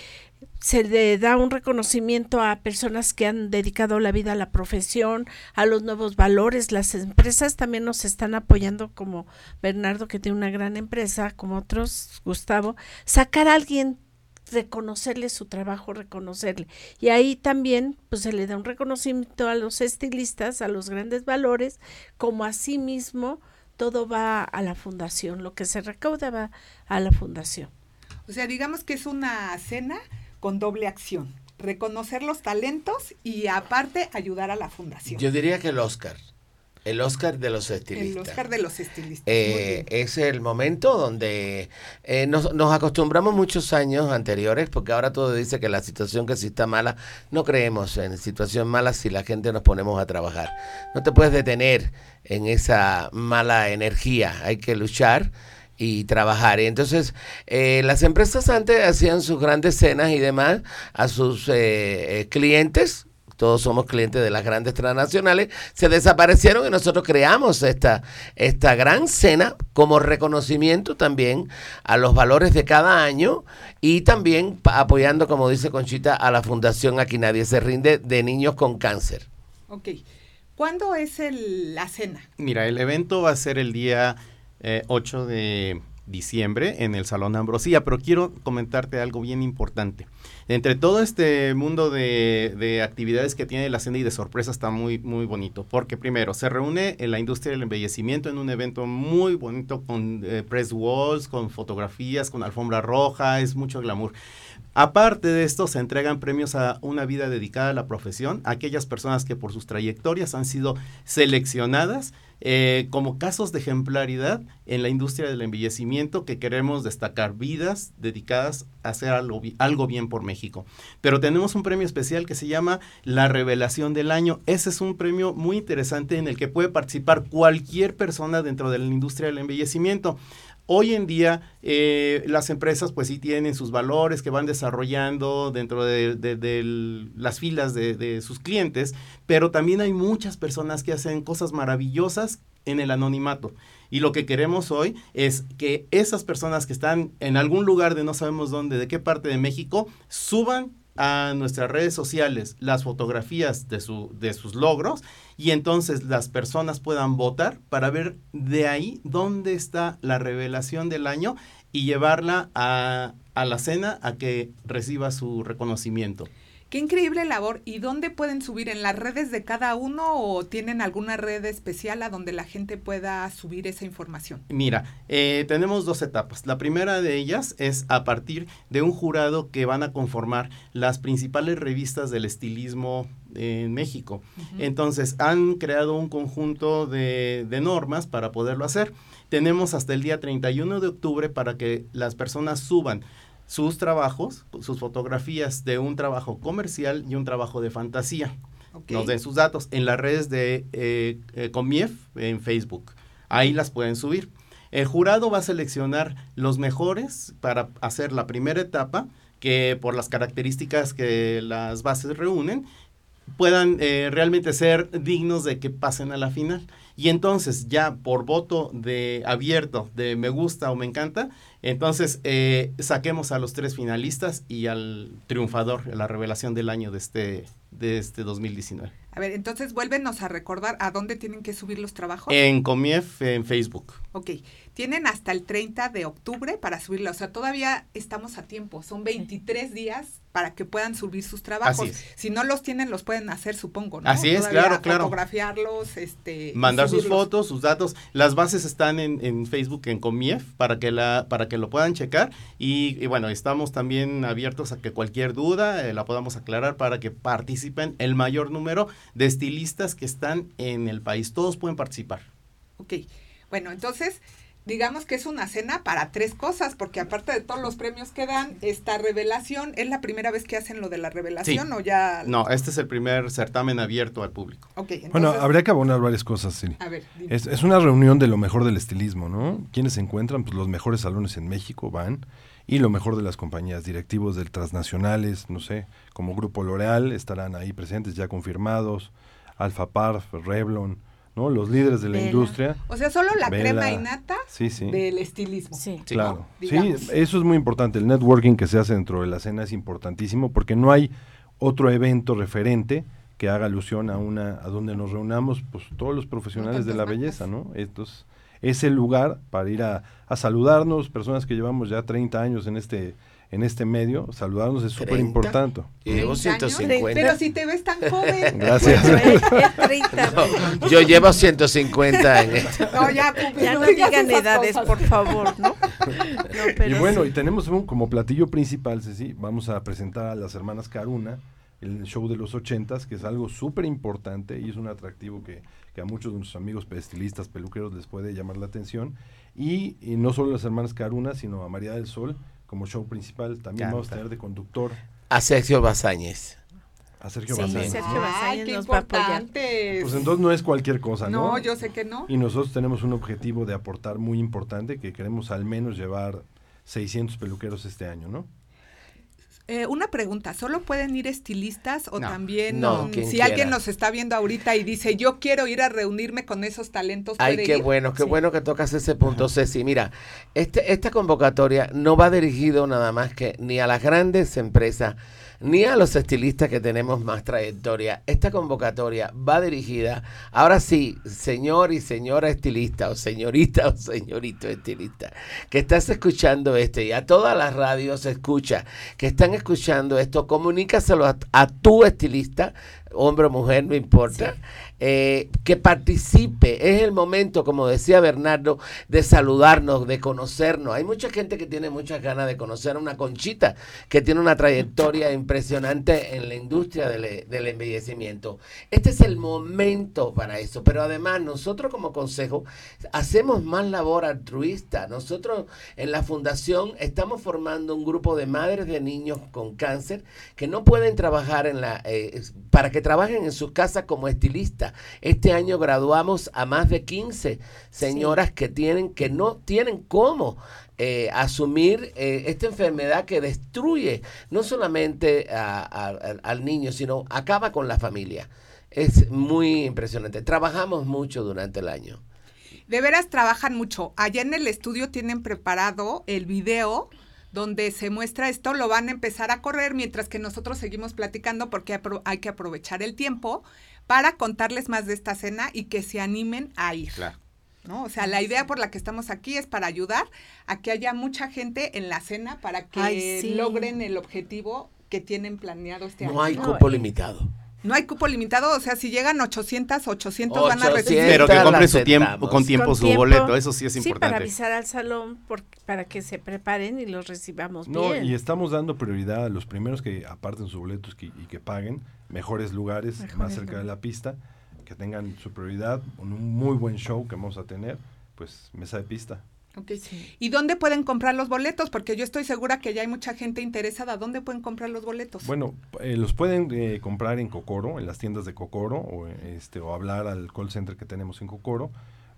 se le da un reconocimiento a personas que han dedicado la vida a la profesión, a los nuevos valores. Las empresas también nos están apoyando, como Bernardo, que tiene una gran empresa, como otros, Gustavo, sacar a alguien reconocerle su trabajo, reconocerle. Y ahí también pues se le da un reconocimiento a los estilistas, a los grandes valores, como así mismo todo va a la fundación, lo que se recauda va a la fundación. O sea, digamos que es una cena con doble acción, reconocer los talentos y aparte ayudar a la fundación. Yo diría que el Oscar. El Oscar de los estilistas. El Oscar de los estilistas. Eh, es el momento donde eh, nos, nos, acostumbramos muchos años anteriores, porque ahora todo dice que la situación que sí está mala, no creemos en situación mala si la gente nos ponemos a trabajar. No te puedes detener en esa mala energía, hay que luchar y trabajar. Y entonces eh, las empresas antes hacían sus grandes cenas y demás a sus eh, eh, clientes. Todos somos clientes de las grandes transnacionales, se desaparecieron y nosotros creamos esta, esta gran cena como reconocimiento también a los valores de cada año y también apoyando, como dice Conchita, a la Fundación Aquí Nadie se rinde de niños con cáncer. Ok. ¿Cuándo es el, la cena? Mira, el evento va a ser el día eh, 8 de diciembre en el Salón Ambrosía, pero quiero comentarte algo bien importante. Entre todo este mundo de, de, actividades que tiene la cena y de sorpresa está muy, muy bonito, porque primero se reúne en la industria del embellecimiento en un evento muy bonito con eh, press walls, con fotografías, con alfombra roja, es mucho glamour. Aparte de esto, se entregan premios a una vida dedicada a la profesión, a aquellas personas que por sus trayectorias han sido seleccionadas eh, como casos de ejemplaridad en la industria del embellecimiento que queremos destacar vidas dedicadas a hacer algo, algo, bien por México. Pero tenemos un premio especial que se llama La Revelación del Año. Ese es un premio muy interesante en el que puede participar cualquier persona dentro de la industria del embellecimiento. Hoy en día eh, las empresas pues sí tienen sus valores que van desarrollando dentro de, las filas de, de, sus clientes, pero también hay muchas personas que hacen cosas maravillosas en el anonimato. Y lo que queremos hoy es que esas personas que están en algún lugar de no sabemos dónde, de qué parte de México, suban a nuestras redes sociales las fotografías de, su, de sus logros y entonces las personas puedan votar para ver de ahí dónde está la revelación del año y llevarla a, a la cena a que reciba su reconocimiento. Qué increíble labor. ¿Y dónde pueden subir? ¿En las redes de cada uno o tienen alguna red especial a donde la gente pueda subir esa información? Mira, eh, tenemos dos etapas. La primera de ellas es a partir de un jurado que van a conformar las principales revistas del estilismo en México. Uh -huh. Entonces, han creado un conjunto de, de normas para poderlo hacer. Tenemos hasta el día 31 de octubre para que las personas suban sus trabajos, sus fotografías de un trabajo comercial y un trabajo de fantasía. Okay. Nos den sus datos en las redes de eh, eh, Comief en Facebook. Ahí las pueden subir. El jurado va a seleccionar los mejores para hacer la primera etapa, que por las características que las bases reúnen, puedan eh, realmente ser dignos de que pasen a la final. Y entonces ya por voto de abierto de me gusta o me encanta, entonces eh, saquemos a los tres finalistas y al triunfador, la revelación del año de este, de este 2019. A ver, entonces vuélvenos a recordar a dónde tienen que subir los trabajos. En Comief, en Facebook. Ok, tienen hasta el 30 de octubre para subirlo, o sea, todavía estamos a tiempo, son 23 días para que puedan subir sus trabajos. Si no los tienen, los pueden hacer, supongo, ¿no? Así es, Todavía claro, claro. Fotografiarlos, este... Mandar sus fotos, sus datos. Las bases están en, en, Facebook, en Comief, para que, la, para que lo puedan checar. Y, y bueno, estamos también abiertos a que cualquier duda eh, la podamos aclarar para que participen el mayor número de estilistas que están en el país. Todos pueden participar. Ok, bueno, entonces digamos que es una cena para tres cosas, porque aparte de todos los premios que dan, esta revelación, ¿es la primera vez que hacen lo de la revelación sí. o ya...? No, este es el primer certamen abierto al público. Okay, entonces... Bueno, habría que abonar varias cosas, sí. A ver, es, es, una reunión de lo mejor del estilismo, ¿no? ¿Quiénes se encuentran? Pues los mejores salones en México van y lo mejor de las compañías, directivos del transnacionales, no sé, como Grupo L'Oreal, estarán ahí presentes ya confirmados, Alfa Parf, Revlon, ¿no? Los líderes de la Vela. industria. O sea, solo la Vela. crema innata Sí, sí. del estilismo. Sí. Claro, sí, eso es muy importante. El networking que se hace dentro de la cena es importantísimo porque no hay otro evento referente que haga alusión a una a donde nos reunamos pues todos los profesionales de la belleza, ¿no? Entonces, es el lugar para ir a, a saludarnos, personas que llevamos ya 30 años en este en este medio, saludarnos es súper 30. importante. Yo llevo 30 años, 150. Pero si te ves tan joven. Gracias. Es 30. No, yo llevo 150 en esto. No, ya, Pupi, Ya no digas digan edades, cosas. por favor, ¿no? No, pero y bueno, sí. y tenemos un- como platillo principal, Ceci, vamos a presentar a las hermanas Caruna, el show de los ochentas, que es algo súper importante y es un atractivo que, que a muchos de nuestros amigos estilistas, peluqueros les puede llamar la atención. Y, y no solo las hermanas Caruna, sino a María del Sol como show principal. También vamos a tener de conductor A Sergio Bazáñez. a Sergio Sí. Sergio qué nos va a apoyar. Pues entonces no es cualquier cosa, ¿no? no, yo sé que no. Y nosotros tenemos un objetivo de aportar muy importante, que queremos al menos llevar 600 peluqueros este año, ¿no? Eh, una pregunta, ¿solo pueden ir estilistas o No. también No, quien si quiera. alguien nos está viendo ahorita y dice, yo quiero ir a reunirme con esos talentos? Ay, ¿puede qué ir? bueno, qué Sí. bueno que tocas ese punto, Ceci. Mira, este, esta convocatoria no va dirigido nada más que ni a las grandes empresas, ni a los estilistas que tenemos más trayectoria. Esta convocatoria va dirigida, ahora sí, señor y señora estilista, o señorita o señorito estilista, que estás escuchando esto y a todas las radios escucha, que están escuchando esto, comunícaselo a, a tu estilista, hombre o mujer, no importa, eh, que participe. Es el momento, como decía Bernardo, de saludarnos, de conocernos. Hay mucha gente que tiene muchas ganas de conocer a una conchita que tiene una trayectoria impresionante en la industria del, del embellecimiento. Este es el momento para eso, pero además nosotros como consejo hacemos más labor altruista. Nosotros en la fundación estamos formando un grupo de madres de niños con cáncer que no pueden trabajar en la eh, para que trabajen en sus casas como estilistas. Este año graduamos a más de 15 señoras que tienen que no tienen cómo eh, asumir eh, esta enfermedad que destruye no solamente a- a- al- al niño, sino acaba con la familia. Es muy impresionante. Trabajamos mucho durante el año. De veras trabajan mucho. Allá en el estudio tienen preparado el video donde se muestra esto, lo van a empezar a correr mientras que nosotros seguimos platicando porque apro- hay que aprovechar el tiempo para contarles más de esta cena y que se animen a ir. Claro. ¿no? O sea, la idea por la que estamos aquí es para ayudar a que haya mucha gente en la cena para que Ay, sí. logren el objetivo que tienen planeado este año. No hay cupo limitado. No hay cupo limitado, o sea, si llegan 800, 800 van a 800. recibir. Pero que compre su tiempo, con tiempo Con su tiempo. boleto, eso sí es Sí, para importante. avisar al salón por- para que se preparen y los recibamos No, bien. y estamos dando prioridad a los primeros que aparten sus boletos que- y que paguen mejores lugares más cerca de la pista, que tengan su prioridad, con un muy buen show que vamos a tener, pues mesa de pista. ¿Y dónde pueden comprar los boletos? Porque yo estoy segura que ya hay mucha gente interesada. ¿Dónde pueden comprar los boletos? Bueno, eh, los pueden eh, comprar en Cocoro, en las tiendas de Cocoro, o, este, o hablar al call center que tenemos en Cocoro.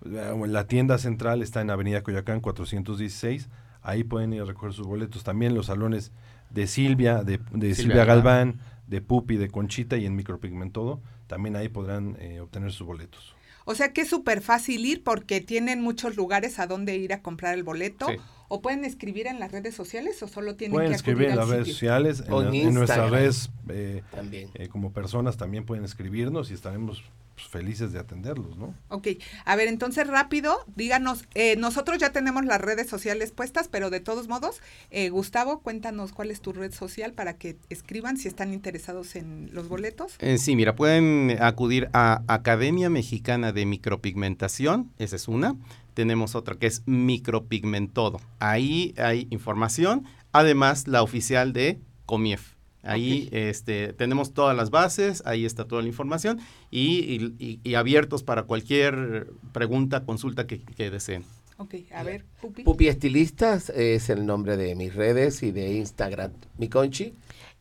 Eh, o en la tienda central está en Avenida Coyoacán 416. Ahí pueden ir a recoger sus boletos. También los salones de Silvia, de, de Silvia Silvia, Galván. Galván, de Pupi, de Conchita y en Micropigmentodo. También ahí podrán eh, obtener sus boletos. O sea que es súper fácil ir porque tienen muchos lugares a donde ir a comprar el boleto. ¿O pueden escribir en las redes sociales o solo tienen Pueden que acudir escribir en las redes sociales, en, O la- en nuestras redes eh, También. eh, como personas también pueden escribirnos y estaremos pues, felices de atenderlos, ¿no? Ok, a ver, entonces rápido, díganos, eh, nosotros ya tenemos las redes sociales puestas, pero de todos modos, eh, Gustavo, cuéntanos cuál es tu red social para que escriban si están interesados en los boletos. Eh, sí, mira, pueden acudir a Academia Mexicana de Micropigmentación, esa es una. Tenemos otra que es Micropigmentodo. Ahí hay información, además la oficial de Comief. Ahí este, tenemos todas las bases, ahí está toda la información y, y- y- y abiertos para cualquier pregunta, consulta que, que deseen. Ok, a ver, Pupi. Pupi Estilistas es el nombre de mis redes y de Instagram. Mi conchi.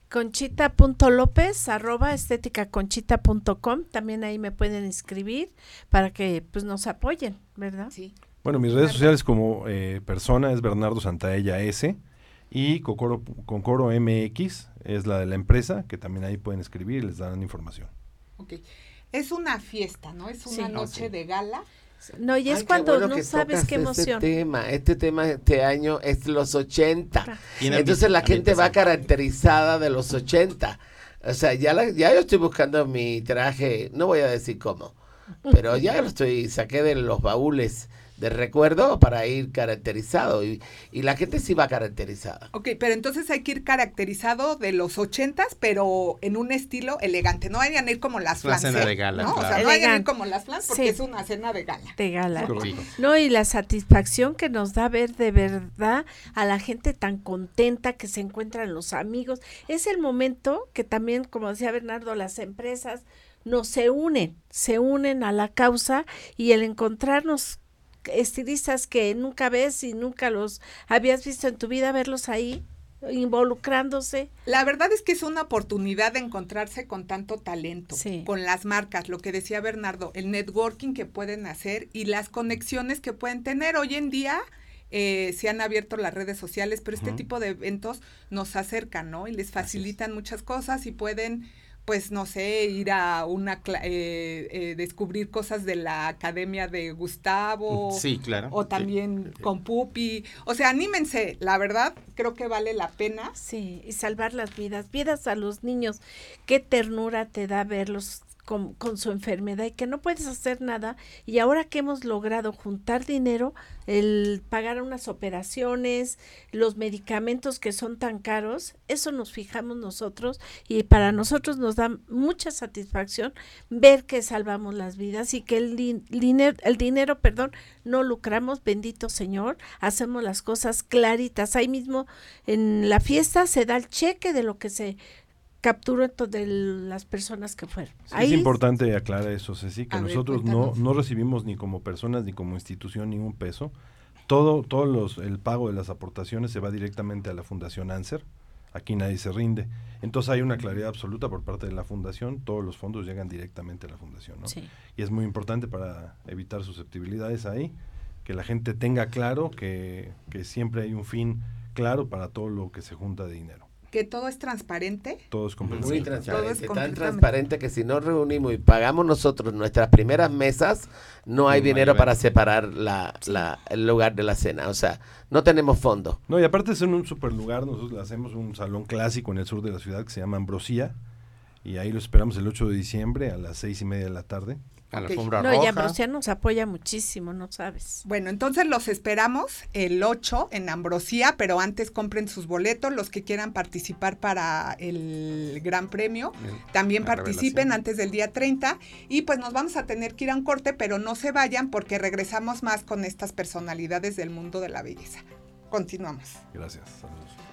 Conchita.lópez, arroba estéticaconchita.com. También ahí me pueden inscribir para que pues nos apoyen, ¿verdad? Sí. Bueno, mis redes sociales como eh, persona es Bernardo Santaella S y Cocoro, Concoro MX es la de la empresa, que también ahí pueden escribir y les dan información. Ok. es una fiesta, ¿no? Es una Sí. noche sí. de gala. No, y es Ay, cuando bueno no que sabes qué emoción. Este tema, este tema este año es los 80. Tiene Entonces la gente va caracterizada de los 80. O sea, ya, la- ya yo estoy buscando mi traje, no voy a decir cómo, pero ya lo estoy, saqué de los baúles de recuerdo para ir caracterizado y, y la gente sí va caracterizada. Ok, pero entonces hay que ir caracterizado de los ochentas, pero en un estilo elegante. No vayan a ir como las Una flans. cena ¿eh? de gala, ¿no? O sea, no vayan a ir como las flans porque Sí. es una cena de gala. de gala. No, y la satisfacción que nos da ver de verdad a la gente tan contenta que se encuentran los amigos. Es el momento que también, como decía Bernardo, las empresas nos se unen, se unen a la causa y el encontrarnos estilistas que nunca ves y nunca los habías visto en tu vida, verlos ahí involucrándose. La verdad es que es una oportunidad de encontrarse con tanto talento, Sí. con las marcas, lo que decía Bernardo, el networking que pueden hacer y las conexiones que pueden tener. Hoy en día eh, se han abierto las redes sociales, pero este tipo de eventos nos acercan, ¿no? Y les facilitan muchas cosas y pueden pues no sé, ir a una, cla- eh, eh, descubrir cosas de la academia de Gustavo. Sí, claro. O Sí. también con Pupi. O sea, anímense, la verdad, creo que vale la pena. Sí, y salvar las vidas, vidas a los niños. Qué ternura te da verlos con, con su enfermedad y que no puedes hacer nada. Y ahora que hemos logrado juntar dinero, el pagar unas operaciones, los medicamentos que son tan caros, eso nos fijamos nosotros y para nosotros nos da mucha satisfacción ver que salvamos las vidas y que el, el dinero, perdón, no lucramos, bendito Señor, hacemos las cosas claritas. Ahí mismo en la fiesta se da el cheque de lo que se capturó to- de las personas que fueron. Sí, Ahí es importante aclarar eso, Ceci, que ver, nosotros no, no recibimos ni como personas ni como institución ningún peso. Todo, todos los, el pago de las aportaciones se va directamente a la Fundación ANSER. Aquí nadie se rinde. Entonces hay una claridad absoluta por parte de la fundación. Todos los fondos llegan directamente a la fundación, ¿no? Sí. Y es muy importante para evitar susceptibilidades ahí, que la gente tenga claro que, que siempre hay un fin claro para todo lo que se junta de dinero. Que todo es transparente. Todo es Muy completamente Todo transparente, es tan transparente que si no reunimos y pagamos nosotros nuestras primeras mesas, no hay No dinero para separar la, la- el lugar de la cena. O sea, no tenemos fondo. No, y aparte es en un super lugar, nosotros le hacemos un salón clásico en el sur de la ciudad que se llama Ambrosía, y ahí lo esperamos el 8 de diciembre a las seis y media de la tarde. A la alfombra No, y roja. Ambrosía nos apoya muchísimo, no sabes. Bueno, entonces los esperamos el 8 en Ambrosía, pero antes compren sus boletos, los que quieran participar para el Gran Premio. También participen revelación. antes del día 30 y pues nos vamos a tener que ir a un corte, pero no se vayan porque regresamos más con estas personalidades del mundo de la belleza. Continuamos. Gracias. Saludos.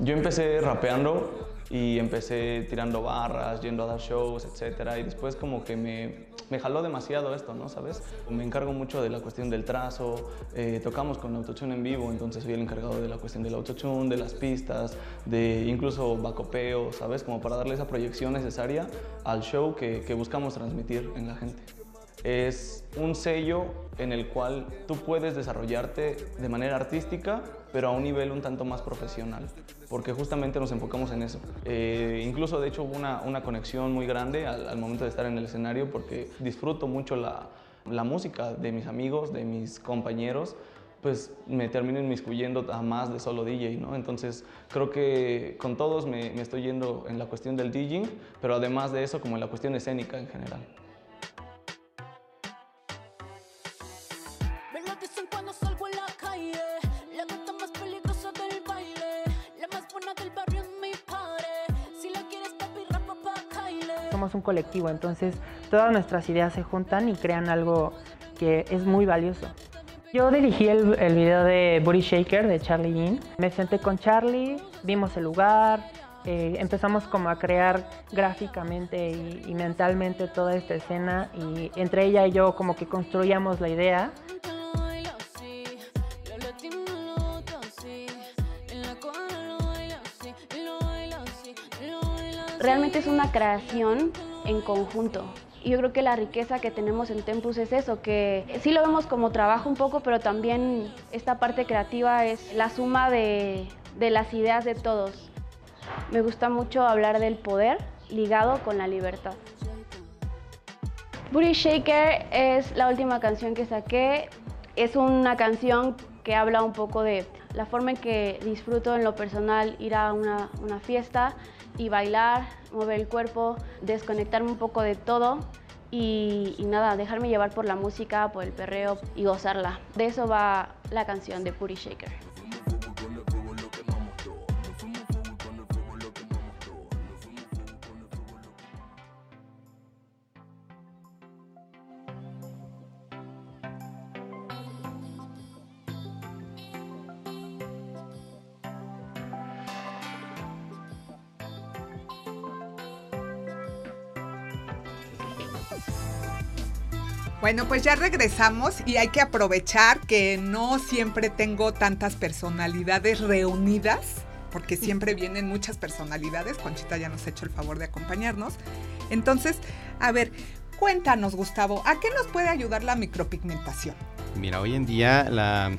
Yo empecé rapeando y empecé tirando barras, yendo a dar shows, etcétera, y después como que me, jaló demasiado esto, ¿no? ¿Sabes? Me encargo mucho de la cuestión del trazo, eh, tocamos con autotune en vivo, entonces soy el encargado de la cuestión del autotune, de las pistas, de incluso bacopeo, ¿sabes? Como para darle esa proyección necesaria al show que buscamos transmitir en la gente. Es un sello en el cual tú puedes desarrollarte de manera artística, pero a un nivel un tanto más profesional, porque justamente nos enfocamos en eso. Eh, incluso, de hecho, hubo una, una conexión muy grande al, momento de estar en el escenario, porque disfruto mucho la, la música de mis amigos, de mis compañeros, pues me termino inmiscuyendo a más de solo DJ, ¿no? Entonces creo que con todos me, me estoy yendo en la cuestión del DJing, pero además de eso como en la cuestión escénica en general. Un colectivo, entonces todas nuestras ideas se juntan y crean algo que es muy valioso. Yo dirigí el, el video de Booty Shaker de Charlie Yin. Me senté con Charlie, vimos el lugar, eh, empezamos como a crear gráficamente y, y mentalmente toda esta escena y entre ella y yo como que construíamos la idea. Realmente es una creación en conjunto. Y yo creo que la riqueza que tenemos en Tempus es eso, que sí lo vemos como trabajo un poco, pero también esta parte creativa es la suma de, de las ideas de todos. Me gusta mucho hablar del poder ligado con la libertad. Booty Shaker es la última canción que saqué. Es una canción que habla un poco de la forma en que disfruto en lo personal ir a una, una fiesta y bailar, mover el cuerpo, desconectarme un poco de todo y, nada, dejarme llevar por la música, por el perreo y gozarla. De eso va la canción de Booty Shaker. Bueno, pues ya regresamos y hay que aprovechar que no siempre tengo tantas personalidades reunidas, porque siempre vienen muchas personalidades. Conchita ya nos ha hecho el favor de acompañarnos. Entonces, a ver, cuéntanos, Gustavo, ¿a qué nos puede ayudar la micropigmentación? Mira, hoy en día la,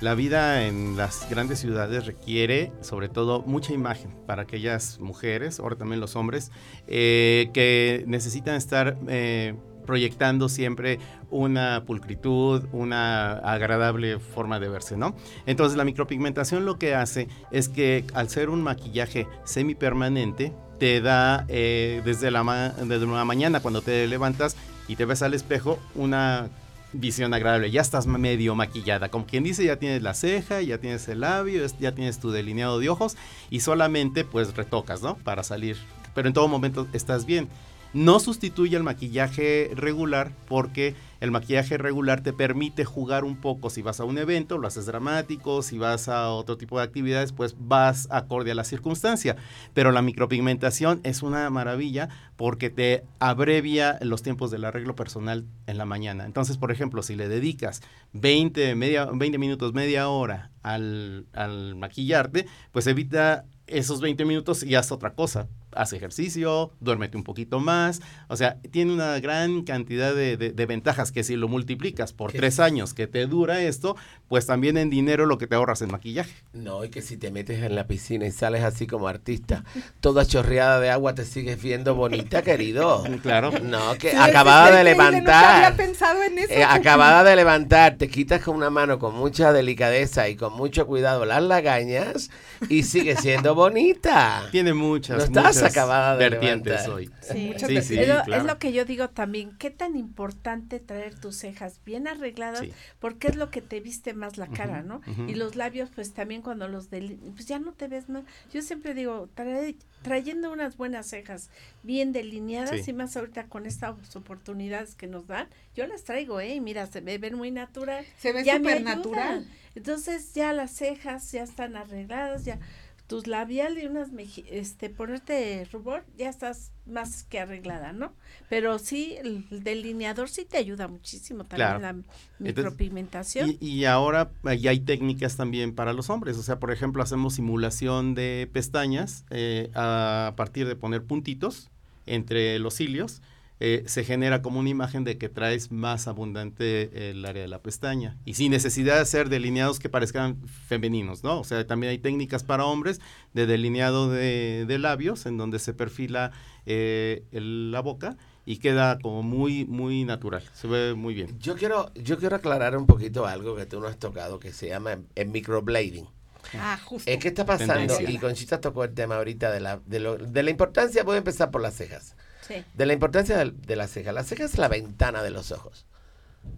la vida en las grandes ciudades requiere sobre todo mucha imagen para aquellas mujeres, ahora también los hombres, eh, que necesitan estar eh, proyectando siempre una pulcritud, una agradable forma de verse, ¿no? Entonces la micropigmentación lo que hace es que al ser un maquillaje semipermanente, te da eh, desde, la desde la mañana cuando te levantas y te ves al espejo una visión agradable. Ya estás medio maquillada. Como quien dice, ya tienes la ceja, ya tienes el labio, ya tienes tu delineado de ojos y solamente pues retocas, ¿no? Para salir. Pero en todo momento estás bien. No sustituye el maquillaje regular porque el maquillaje regular te permite jugar un poco. Si vas a un evento, lo haces dramático. Si vas a otro tipo de actividades, pues vas acorde a la circunstancia. Pero la micropigmentación es una maravilla porque te abrevia los tiempos del arreglo personal en la mañana. Entonces, por ejemplo, si le dedicas 20, media, 20 minutos, media hora al, al maquillarte, pues evita esos 20 minutos y haz otra cosa. Haz ejercicio, duérmete un poquito más. O sea, tiene una gran cantidad de, de- de ventajas que si lo multiplicas por tres sí. años que te dura esto, pues también en dinero lo que te ahorras en maquillaje. No, y que si te metes en la piscina y sales así como artista, toda chorreada de agua, te sigues viendo bonita, querido. Claro. No, que Sí, acabada de levantar. había pensado en eso. Eh, acabada de levantar, te quitas con una mano con mucha delicadeza y con mucho cuidado las lagañas y sigue siendo bonita. Tiene muchas, No estás muchas acabada de vertientes levantar. hoy. Sí, sí, sí, es, lo, claro. es lo que yo digo también, qué tan importante traer tus cejas bien arregladas, Sí. porque es lo que te viste más la cara, ¿no? Y los labios, pues también cuando los del, pues ya no te ves más. Yo siempre digo, trae- trayendo unas buenas cejas bien delineadas Sí. y más ahorita con estas oportunidades que nos dan, yo las traigo, ¿eh? Y mira, se me ven muy natural. Se ven supernatural. ayudan. Entonces ya las cejas ya están arregladas, ya tus labial y unas este ponerte rubor ya estás más que arreglada, ¿no? Pero sí el, el delineador sí te ayuda muchísimo también Claro. la Entonces, micropigmentación. Y, y ahora ya hay técnicas también para los hombres. O sea, por ejemplo, hacemos simulación de pestañas eh, a partir de poner puntitos entre los cilios. Eh, se genera como una imagen de que traes más abundante el área de la pestaña. Y sin necesidad de hacer delineados que parezcan femeninos, ¿no? O sea, también hay técnicas para hombres de delineado de, de labios, en donde se perfila eh, el- la boca y queda como muy, muy natural. Se ve muy bien. Yo quiero, yo quiero aclarar un poquito algo que tú no has tocado, que se llama el microblading. Ah, justo. Es que está pasando, Tendencia. y Conchita tocó el tema ahorita de la, de, lo- de la importancia, voy a empezar por las cejas. Sí. De la importancia de, de las cejas. La ceja es la ventana de los ojos.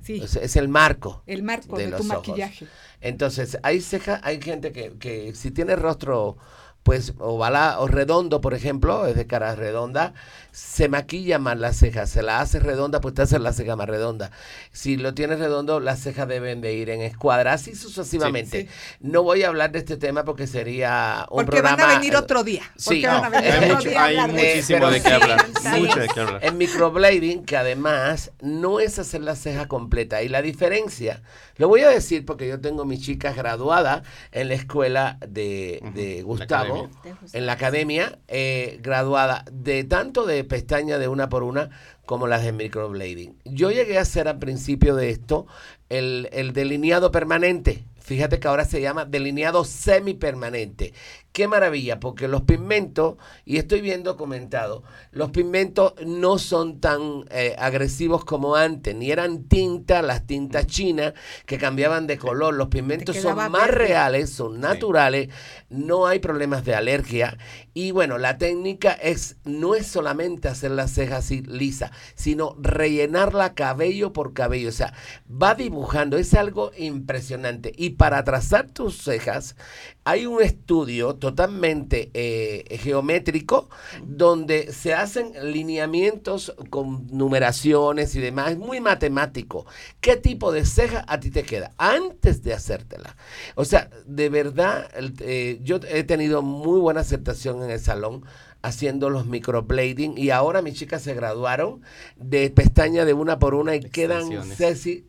Sí, es el marco. el marco de, de tu los ojos. maquillaje. Entonces, hay cejas, hay gente que, que si tiene rostro pues ovala o redondo, por ejemplo, es de cara redonda, se maquilla más la ceja, se la hace redonda, pues te hace la ceja más redonda. Si lo tienes redondo, las cejas deben de ir en escuadra, así sucesivamente. Sí, No voy a hablar de este tema porque sería un Porque van a programa- venir otro día. Sí, porque van a venir hay otro mucho- día a hay de muchísimo de qué sí, hablar, sí. mucho de qué hablar. El microblading, que además no es hacer la ceja completa. Y la diferencia, lo voy a decir porque yo tengo mis chicas graduadas en la escuela de, de Gustavo, Gustavo, en la academia, eh, graduada de tanto de pestaña de una por una como las de microblading. Yo llegué a hacer al principio de esto el, el delineado permanente. Fíjate que ahora se llama delineado semipermanente. Qué maravilla, porque los pigmentos, y estoy viendo comentado, los pigmentos no son tan eh, agresivos como antes, ni eran tintas, las tintas chinas que cambiaban de color. Los pigmentos son más verde. reales, son naturales, no hay problemas de alergia. Y bueno, la técnica es no es solamente hacer las cejas así lisa, sino rellenarla cabello por cabello. O sea, va dibujando, es algo impresionante. Y para trazar tus cejas, hay un estudio totalmente eh, geométrico donde se hacen lineamientos con numeraciones y demás. Es muy matemático. ¿Qué tipo de ceja a ti te queda antes de hacértela? O sea, de verdad, eh, yo he tenido muy buena aceptación en el salón haciendo los microblading y ahora mis chicas se graduaron de pestaña de una por una y quedan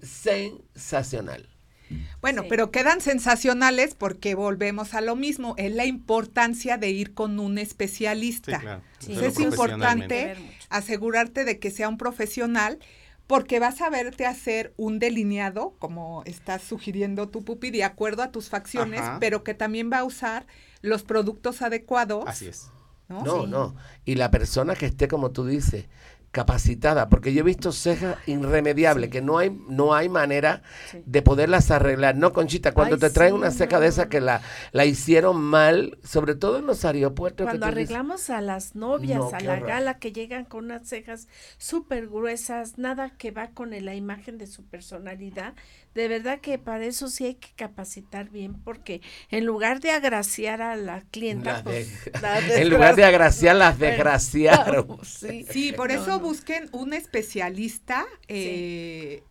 sensacional. Bueno, pero quedan sensacionales porque volvemos a lo mismo, es la importancia de ir con un especialista. Sí, claro. Entonces, es importante asegurarte de que sea un profesional porque vas a verte hacer un delineado, como estás sugiriendo tu pupi, de acuerdo a tus facciones, Ajá. pero que también va a usar los productos adecuados. Así es. ¿no? No, no. Y la persona que esté, como tú dices, capacitada, porque yo he visto cejas irremediables, que no hay, no hay manera de poderlas arreglar. No, Conchita, cuando Ay, te traen sí, una ceja de esa que la, la hicieron mal, sobre todo en los aeropuertos. que Cuando dices, arreglamos a las novias, No, a la horror. gala, que llegan con unas cejas súper gruesas, nada que va con la imagen de su personalidad, de verdad que para eso sí hay que capacitar bien, porque en lugar de agraciar a la clienta, Las pues, de- la en lugar de agraciar, las desgraciaron. sí. Sí, por No, eso no. Busquen un especialista eh,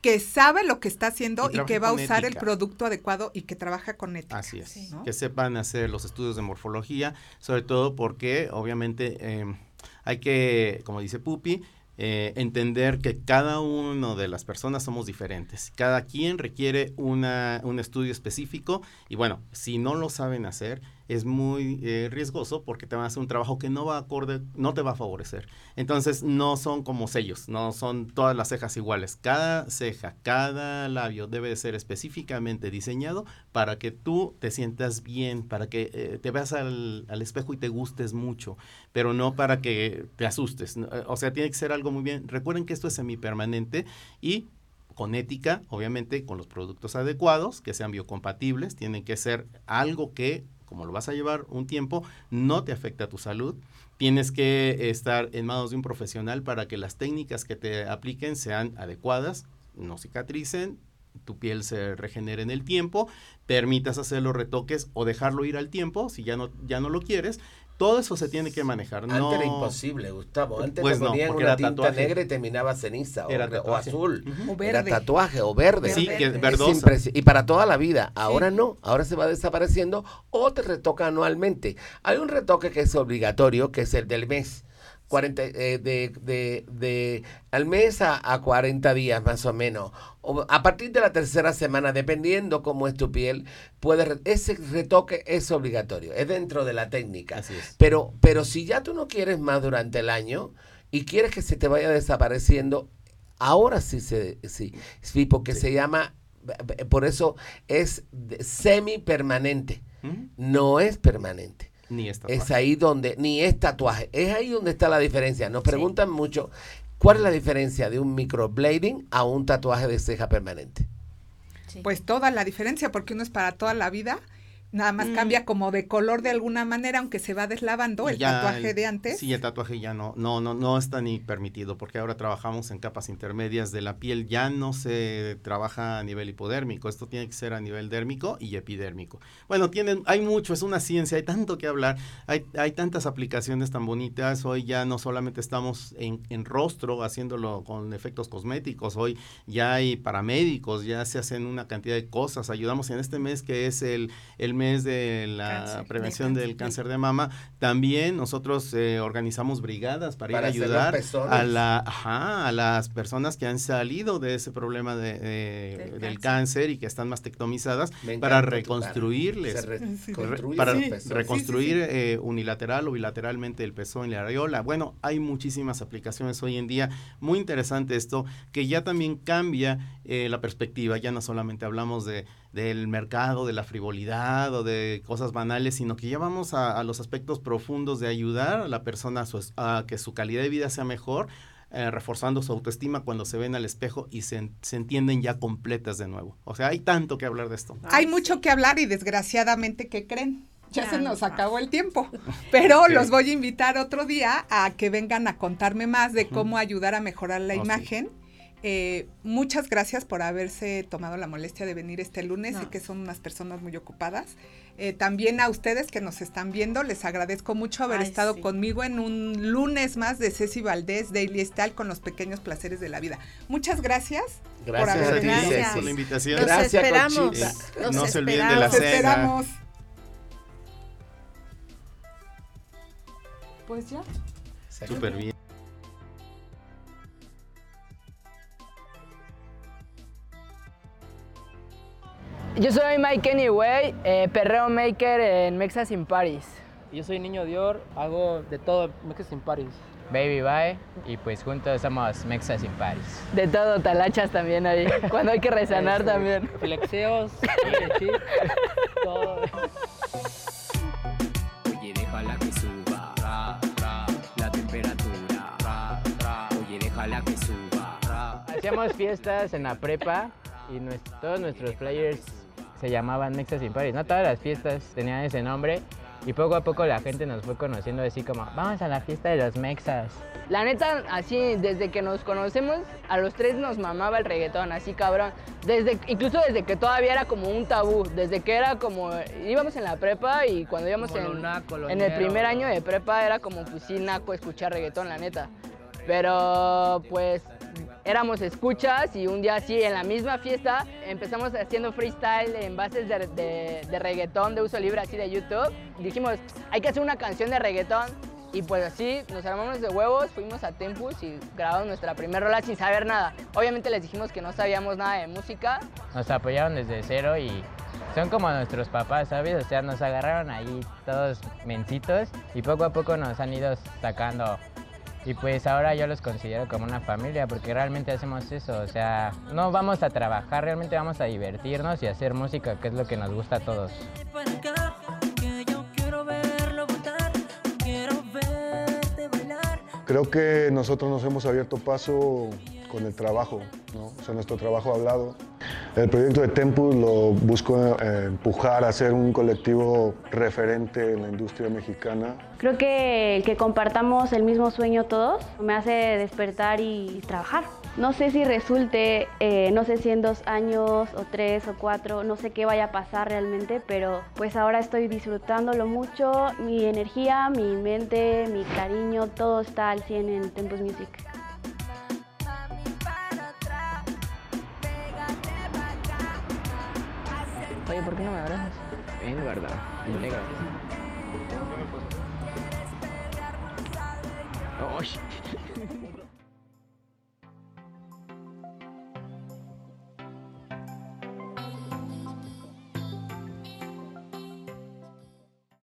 que sabe lo que está haciendo Y y, que va a usar el producto adecuado y que trabaja con ética. Así es. ¿no? Que sepan hacer los estudios de morfología, sobre todo porque obviamente eh, hay que, como dice Pupi, eh, entender que cada uno de las personas somos diferentes. Cada quien requiere una, un estudio específico y bueno, si no lo saben hacer, es muy eh, riesgoso porque te van a hacer un trabajo que no va acorde, no te va a favorecer. Entonces no son como sellos, no son todas las cejas iguales. Cada ceja, cada labio debe de ser específicamente diseñado para que tú te sientas bien, para que eh, te veas al, al espejo y te gustes mucho, pero no para que te asustes. Eh, O sea, tiene que ser algo muy bien. Recuerden que esto es semipermanente y con ética, obviamente con los productos adecuados, que sean biocompatibles, tienen que ser algo que, como lo vas a llevar un tiempo, no te afecta tu salud. Tienes que estar en manos de un profesional para que las técnicas que te apliquen sean adecuadas, no cicatricen, tu piel se regenere en el tiempo, permitas hacer los retoques o dejarlo ir al tiempo si ya no, ya no lo quieres. Todo eso se tiene que manejar. Antes no, era imposible, Gustavo. Antes Pues te ponían una era tinta tatuaje. negra y terminaba ceniza o, Era o azul. O Era tatuaje o verde. Sí, que es Es y para toda la vida. Ahora no, ahora se va desapareciendo o te retoca anualmente. Hay un retoque que es obligatorio, que es el del mes. 40, eh, de, de, de al mes a, a 40 días más o menos. O a partir de la tercera semana, dependiendo cómo es tu piel, puede, ese retoque es obligatorio, es dentro de la técnica. Así es. Pero, pero si ya tú no quieres más durante el año y quieres que se te vaya desapareciendo, ahora sí se, sí, sí, porque se llama, por eso es semi-permanente, Ujú. no es permanente. Ni esta Es ahí donde, ni es tatuaje, es ahí donde está la diferencia. Nos preguntan mucho, ¿cuál es la diferencia de un microblading a un tatuaje de ceja permanente? Pues toda la diferencia, porque uno es para toda la vida, nada más Mm. cambia como de color de alguna manera, aunque se va deslavando el Ya tatuaje el- de antes. Sí, el tatuaje ya no, no, no, no está ni permitido, porque ahora trabajamos en capas intermedias de la piel, ya no se trabaja a nivel hipodérmico, esto tiene que ser a nivel dérmico y epidérmico. Bueno, tienen, hay mucho, es una ciencia, hay tanto que hablar, hay, hay tantas aplicaciones tan bonitas, hoy ya no solamente estamos en, en rostro haciéndolo con efectos cosméticos, hoy ya hay paramédicos, ya se hacen una cantidad de cosas, ayudamos en este mes que es el, el mes mes de la Cáncer, de prevención del cáncer. de mama, también nosotros eh, organizamos brigadas para, Para ir ayudar a, la, ajá, a las personas que han salido de ese problema de, de- Del del cáncer y que están mastectomizadas para reconstruirles. Sí. para Sí. reconstruir eh, unilateral o bilateralmente el pezón y la areola. Bueno, hay muchísimas aplicaciones hoy en día. Muy interesante esto, que ya también cambia eh, la perspectiva. Ya no solamente hablamos de, del mercado, de la frivolidad o de cosas banales, sino que ya vamos a, a los aspectos profundos de ayudar a la persona a, su a que su calidad de vida sea mejor. eh, reforzando su autoestima cuando se ven al espejo y se, se entienden ya completas de nuevo. O sea, hay tanto que hablar de esto. Hay mucho que hablar y desgraciadamente, ¿qué creen? Ya Ya se no nos acabó el tiempo, pero Sí. los voy a invitar otro día a que vengan a contarme más de cómo ayudar a mejorar la Oh, sí. Eh, muchas gracias por haberse tomado la molestia de venir este lunes. No. Sé que son unas personas muy ocupadas. Eh, también a ustedes que nos están viendo, les agradezco mucho haber Ay, estado sí. conmigo en un lunes más de Ceci Valdés Daily Style con los pequeños placeres de la vida. Muchas gracias. Gracias haber a ti, por la invitación. Los Gracias, esperamos. No se olviden de la cena. esperamos. Pues ya. Súper bien. Yo soy Mike Anyway, eh, perreo maker en Mexas in Paris. Yo soy Niño Dior, hago de todo Mexas in Paris. Baby Bye y pues juntos somos Mexas in Paris. De todo, talachas también ahí. Cuando hay que resanar Este, también. Flexeos, chip, todo. Oye, déjala que suba ra, ra, la temperatura. Ra, ra. Oye, déjala que suba. ra. Hacíamos fiestas en la prepa y todos nuestros players se llamaban Mexas in Paris. No todas las fiestas tenían ese nombre y poco a poco la gente nos fue conociendo así como, vamos a la fiesta de los Mexas. La neta, así, desde que nos conocemos, a los tres nos mamaba el reggaetón, así cabrón. Desde, incluso desde que todavía era como un tabú, desde que era como, íbamos en la prepa y cuando íbamos en, naco, en el primer año de prepa era como, pues sí, naco escuchar reggaetón, la neta. Pero, pues, éramos escuchas y un día así, en la misma fiesta, empezamos haciendo freestyle en bases de, de, de reggaetón de uso libre, así de YouTube. Dijimos, hay que hacer una canción de reggaetón. Y pues así, nos armamos de huevos, fuimos a Tempus y grabamos nuestra primera rola sin saber nada. Obviamente les dijimos que no sabíamos nada de música. Nos apoyaron desde cero y son como nuestros papás, ¿sabes? O sea, nos agarraron ahí todos mencitos y poco a poco nos han ido sacando. Y pues ahora yo los considero como una familia porque realmente hacemos eso, o sea, no vamos a trabajar, realmente vamos a divertirnos y hacer música, que es lo que nos gusta a todos. Creo que nosotros nos hemos abierto paso con el trabajo, ¿no? o sea, nuestro trabajo hablado. El proyecto de Tempus lo busco eh, empujar a ser un colectivo referente en la industria mexicana. Creo que el que compartamos el mismo sueño todos me hace despertar y trabajar. No sé si resulte, eh, no sé si en dos años o tres o cuatro, no sé qué vaya a pasar realmente, pero pues ahora estoy disfrutándolo mucho. Mi energía, mi mente, mi cariño, todo está al 100 en Tempus Music. Oye, ¿por qué no me abrazas? En verdad, en negro. Oye.